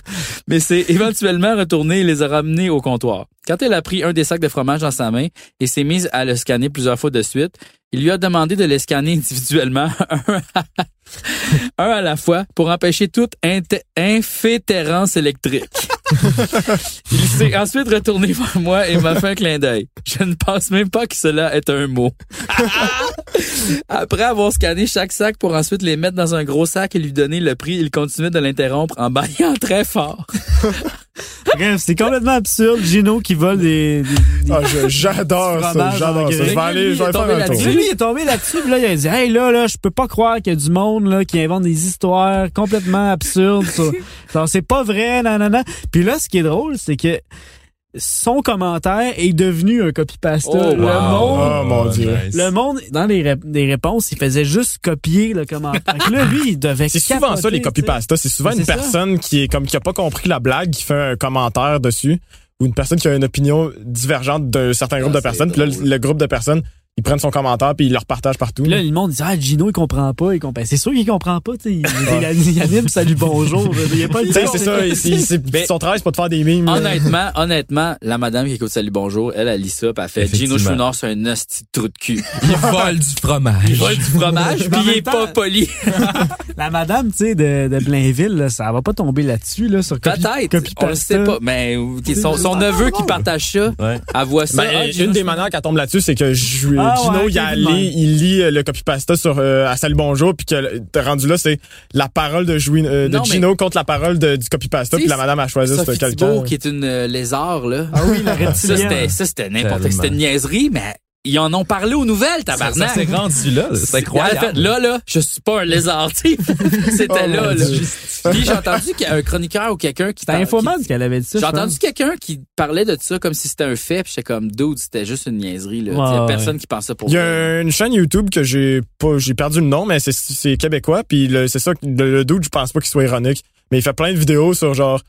mais c'est éventuellement retourné et les a ramenés au comptoir. Quand elle a pris un des sacs de fromage dans sa main et s'est mise à le scanner plusieurs fois de suite, il lui a demandé de les scanner individuellement, un à, un à la fois, pour empêcher toute infétérance électrique. il s'est ensuite retourné vers moi et m'a fait un clin d'œil. Je ne pense même pas que cela est un mot. Après avoir scanné chaque sac pour ensuite les mettre dans un gros sac et lui donner le prix, il continuait de l'interrompre en baillant très fort. Bref, c'est complètement absurde. Gino qui vole des. des- des- Ah, j'adore ça, j'adore ça. Je vais aller, je vais Lui, il est faire tombé un tour. là-dessus. Lui, il est tombé là-dessus, puis là, il a dit Hey, là, là, je peux pas croire qu'il y a du monde là, qui invente des histoires complètement absurdes. sur- genre, c'est pas vrai, nanana. Puis là, ce qui est drôle, c'est que son commentaire est devenu un copy-pasta. Oh, le wow. monde. Oh, mon Dieu. Le monde, dans les, réponses, il faisait juste copier le commentaire. Là, lui, il devait C'est souvent ça, les copy-pasta. C'est souvent une ça. personne qui est comme qui a pas compris la blague, qui fait un commentaire dessus, ou une personne qui a une opinion divergente d'un certain groupe Ah, de personnes. Puis là, le groupe de personnes, ils prennent son commentaire puis ils le repartagent partout. Puis là, le monde dit Ah, Gino, il comprend pas. Il comprend. C'est sûr qu'il comprend pas. tu sais. Il, il, il anime Salut, bonjour. Il y a pas temps. c'est ça. c'est- son travail, c'est pas de faire des mimes. Honnêtement, honnêtement, la madame qui écoute Salut Bonjour, elle, elle lit ça, puis elle fait Gino. Chouinard, c'est un hostie de trou de cul. Il vole du fromage. Il vole du fromage, puis il est temps- pas poli. La madame, tu sais, de, de Blainville, là, ça va pas tomber là-dessus, là, sur Peut-être, copy on le sait pas. Mais son, son neveu qui partage ça, elle voit ça. Ben, ah, une des manières qu'elle tombe là-dessus, c'est que je- Ah, Gino, ouais, il, a ok, li- ouais. il lit euh, le copy-pasta sur euh, à Salut Bonjour, puis que le- t'es rendu là, c'est la parole de, Jouin- euh, de Non, mais- Gino contre la parole de- du copy-pasta, puis la madame a choisi quelqu'un. Qui est une euh, lézard, là. Ah oui, la Ça, c'était, ça, c'était n'importe quoi. C'était une niaiserie, mais ils en ont parlé aux nouvelles, tabarnak. ça s'est rendu là. C'est incroyable. fait, là, là, je suis pas un lézard, tu sais. C'était Oh, là, là. Puis j'ai entendu qu'il y a un chroniqueur ou quelqu'un qui... C'était qui- qu'elle avait dit ça. J'ai entendu quelqu'un qui parlait de ça comme si c'était un fait, puis j'étais comme, dude, c'était juste une niaiserie, là. Il y Ouais, personne qui pensait pour Il y ça. a une chaîne YouTube que j'ai pas, j'ai perdu le nom, mais c'est, c'est québécois, puis le- c'est ça, le, le dude, je pense pas qu'il soit ironique, mais il fait plein de vidéos sur genre,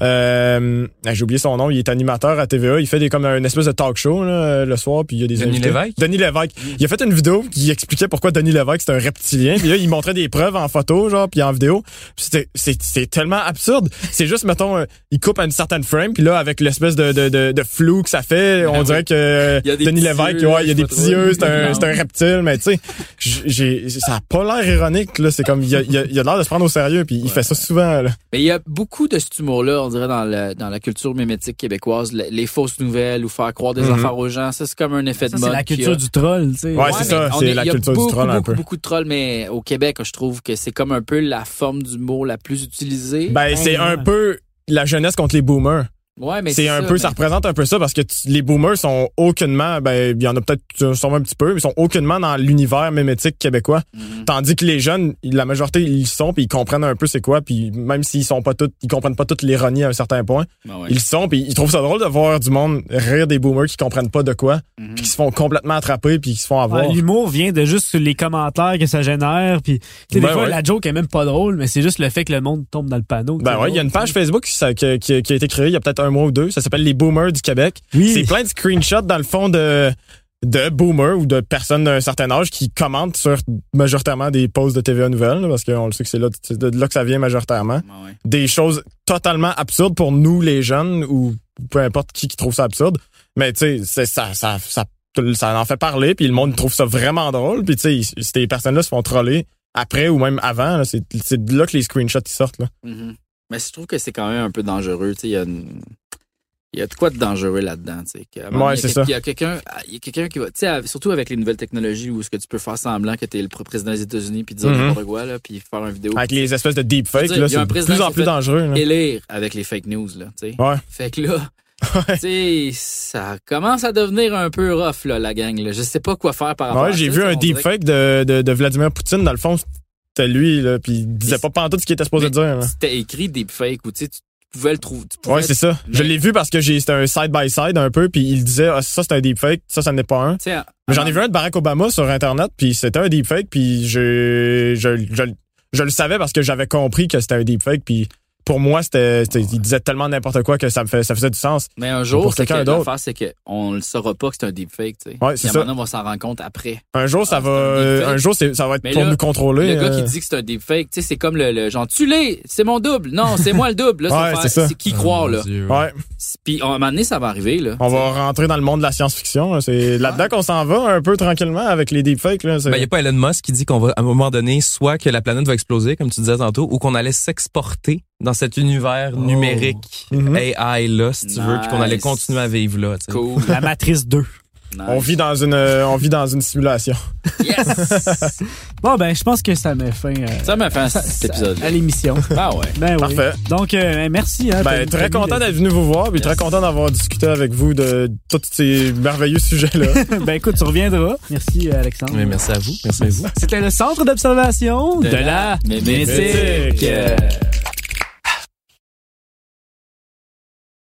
euh, ah, j'ai oublié son nom, il est animateur à TVA, il fait des comme un espèce de talk show là, le soir, puis il y a des Denis invités. Lévesque? Denis Lévesque. Il a fait une vidéo qui expliquait pourquoi Denis Lévesque c'était un reptilien, puis là il montrait des preuves en photo genre puis en vidéo. C'est c'est tellement absurde. C'est juste mettons euh, il coupe à une certaine frame, puis là avec l'espèce de, de, de, de flou que ça fait, on oui. dirait que Denis Lévesque, yeux, ouais, il y a des petits yeux, c'est un un reptile, mais tu sais, j'ai ça a pas l'air ironique là, c'est comme il y a, il y a, il y a l'air de se prendre au sérieux, puis il fait ça souvent là. Mais il y a beaucoup de cet humour-là, on dirait, dans, le, dans la culture mémétique québécoise. Le- les fausses nouvelles ou faire croire des Mhm. affaires aux gens, ça, c'est comme un effet Ça, de c'est mode. la qu'il y a. culture du troll, tu sais. Ouais, c'est ça, c'est est- la culture du beaucoup, troll un beaucoup, peu. beaucoup de trolls, mais au Québec, je trouve que c'est comme un peu la forme d'humour la plus utilisée. Ben c'est Ouais. un peu la jeunesse contre les boomers. Ouais, mais C'est un peu, mais- ça représente un peu ça parce que tu- les boomers sont aucunement, ben, il y en a peut-être sûrement un petit peu, mais ils sont aucunement dans l'univers mémétique québécois. Mhm. Tandis que les jeunes, la majorité, ils sont, puis ils comprennent un peu c'est quoi, puis même s'ils sont pas tous, ils comprennent pas toute l'ironie à un certain point, Ben ouais. ils le sont, puis ils trouvent ça drôle de voir du monde rire des boomers qui comprennent pas de quoi, Mhm. puis qui se font complètement attraper, puis qui se font avoir. Ouais, L'humour vient de juste les commentaires que ça génère. Puis, tu sais, des Ben fois, ouais. la joke est même pas drôle, mais c'est juste le fait que le monde tombe dans le panneau. Ben ouais, il y a une page Facebook qui, ça- qui- qui- qui a été créée il y a peut-être un mois ou deux. Ça s'appelle Les Boomers du Québec. Oui. C'est plein de screenshots dans le fond de de boomers ou de personnes d'un certain âge qui commentent sur majoritairement des posts de TVA Nouvelles, parce qu'on le sait que c'est là, de là que ça vient majoritairement. Ouais. Des choses totalement absurdes pour nous les jeunes ou peu importe qui qui trouve ça absurde. Mais tu sais, ça, ça, ça, ça en fait parler, puis le monde trouve ça vraiment drôle. Puis tu sais, ces personnes-là se font troller après ou même avant. C'est de là que les screenshots ils sortent. Là. Mhm. Mais je trouve que c'est quand même un peu dangereux. Tu sais, il y a une- Il y a de quoi de dangereux là-dedans, tu Ouais, c'est il y a- ça. Il y a quelqu'un, qui va, tu surtout avec les nouvelles technologies où est-ce que tu peux faire semblant que t'es le président des États-Unis puis dire n'importe quoi, là, puis faire une vidéo. Avec les espèces de deepfakes, c'est de plus en plus dangereux. là. élire avec les fake news, là, tu sais. Ouais. Fait que là, tu sais, ça commence à devenir un peu rough, là, la gang, là. Je sais pas quoi faire par rapport à Ouais, j'ai ça, vu tu sais, un deepfake de, de, de Vladimir Poutine. Dans le fond, c'était lui, là, puis il disait pas pantoute ce qu'il était supposé dire. C'était écrit deepfake ou tu sais, tu pouvais le trouver. Ouais, c'est ça. Je l'ai vu parce que j'ai c'était un side by side un peu, puis il disait ah, ça c'est un deepfake, ça ça n'est pas un. Mais J'en ai vu un de Barack Obama sur internet, puis c'était un deepfake, puis je, je je je le savais parce que j'avais compris que c'était un deepfake, puis pour moi c'était il disait tellement n'importe quoi que ça me fait ça faisait du sens. Mais un jour, Pour c'est que quelqu'un d'autre. l'affaire, c'est qu'on le saura pas que c'est un deepfake, tu sais. Ouais, Puis c'est à un ça. moment donné, on va s'en rendre compte après. Un jour ça Ah, va un jour ça va être Mais pour là, nous contrôler. Le gars euh. qui dit que c'est un deepfake, tu sais, c'est comme le, le genre, tu l'es, c'est mon double. Non, c'est moi le double. Là, Ouais, c'est faire- ça. c'est qui croire, Oh, là. Dieu, Ouais, Puis, à un moment donné, ça va arriver, là. on va rentrer dans le monde de la science-fiction. C'est là-dedans qu'on s'en va un peu tranquillement avec les deepfakes. Là. C'est- Ben, il n'y a pas Elon Musk qui dit qu'on va, à un moment donné, soit que la planète va exploser, comme tu disais tantôt, ou qu'on allait s'exporter dans cet univers Oh. numérique Mhm. AI là, si tu veux, puis qu'on allait continuer à vivre là. Cool. La Matrice 2. Nice. On vit dans une euh, on vit dans une simulation. Yes! Bon, ben, je pense que ça met fin euh, ça m'a fait ça- cet épisode. à l'émission. Ah ouais. Ben oui. Parfait. Donc, euh, merci. Hein, Ben, très content d'être venu vous voir, puis très content d'avoir discuté avec vous de tous ces merveilleux sujets-là. ben, écoute, tu reviendras. Merci, Alexandre. Mais merci à vous. Merci à vous. C'était le centre d'observation de, De la la mémétique. mémétique.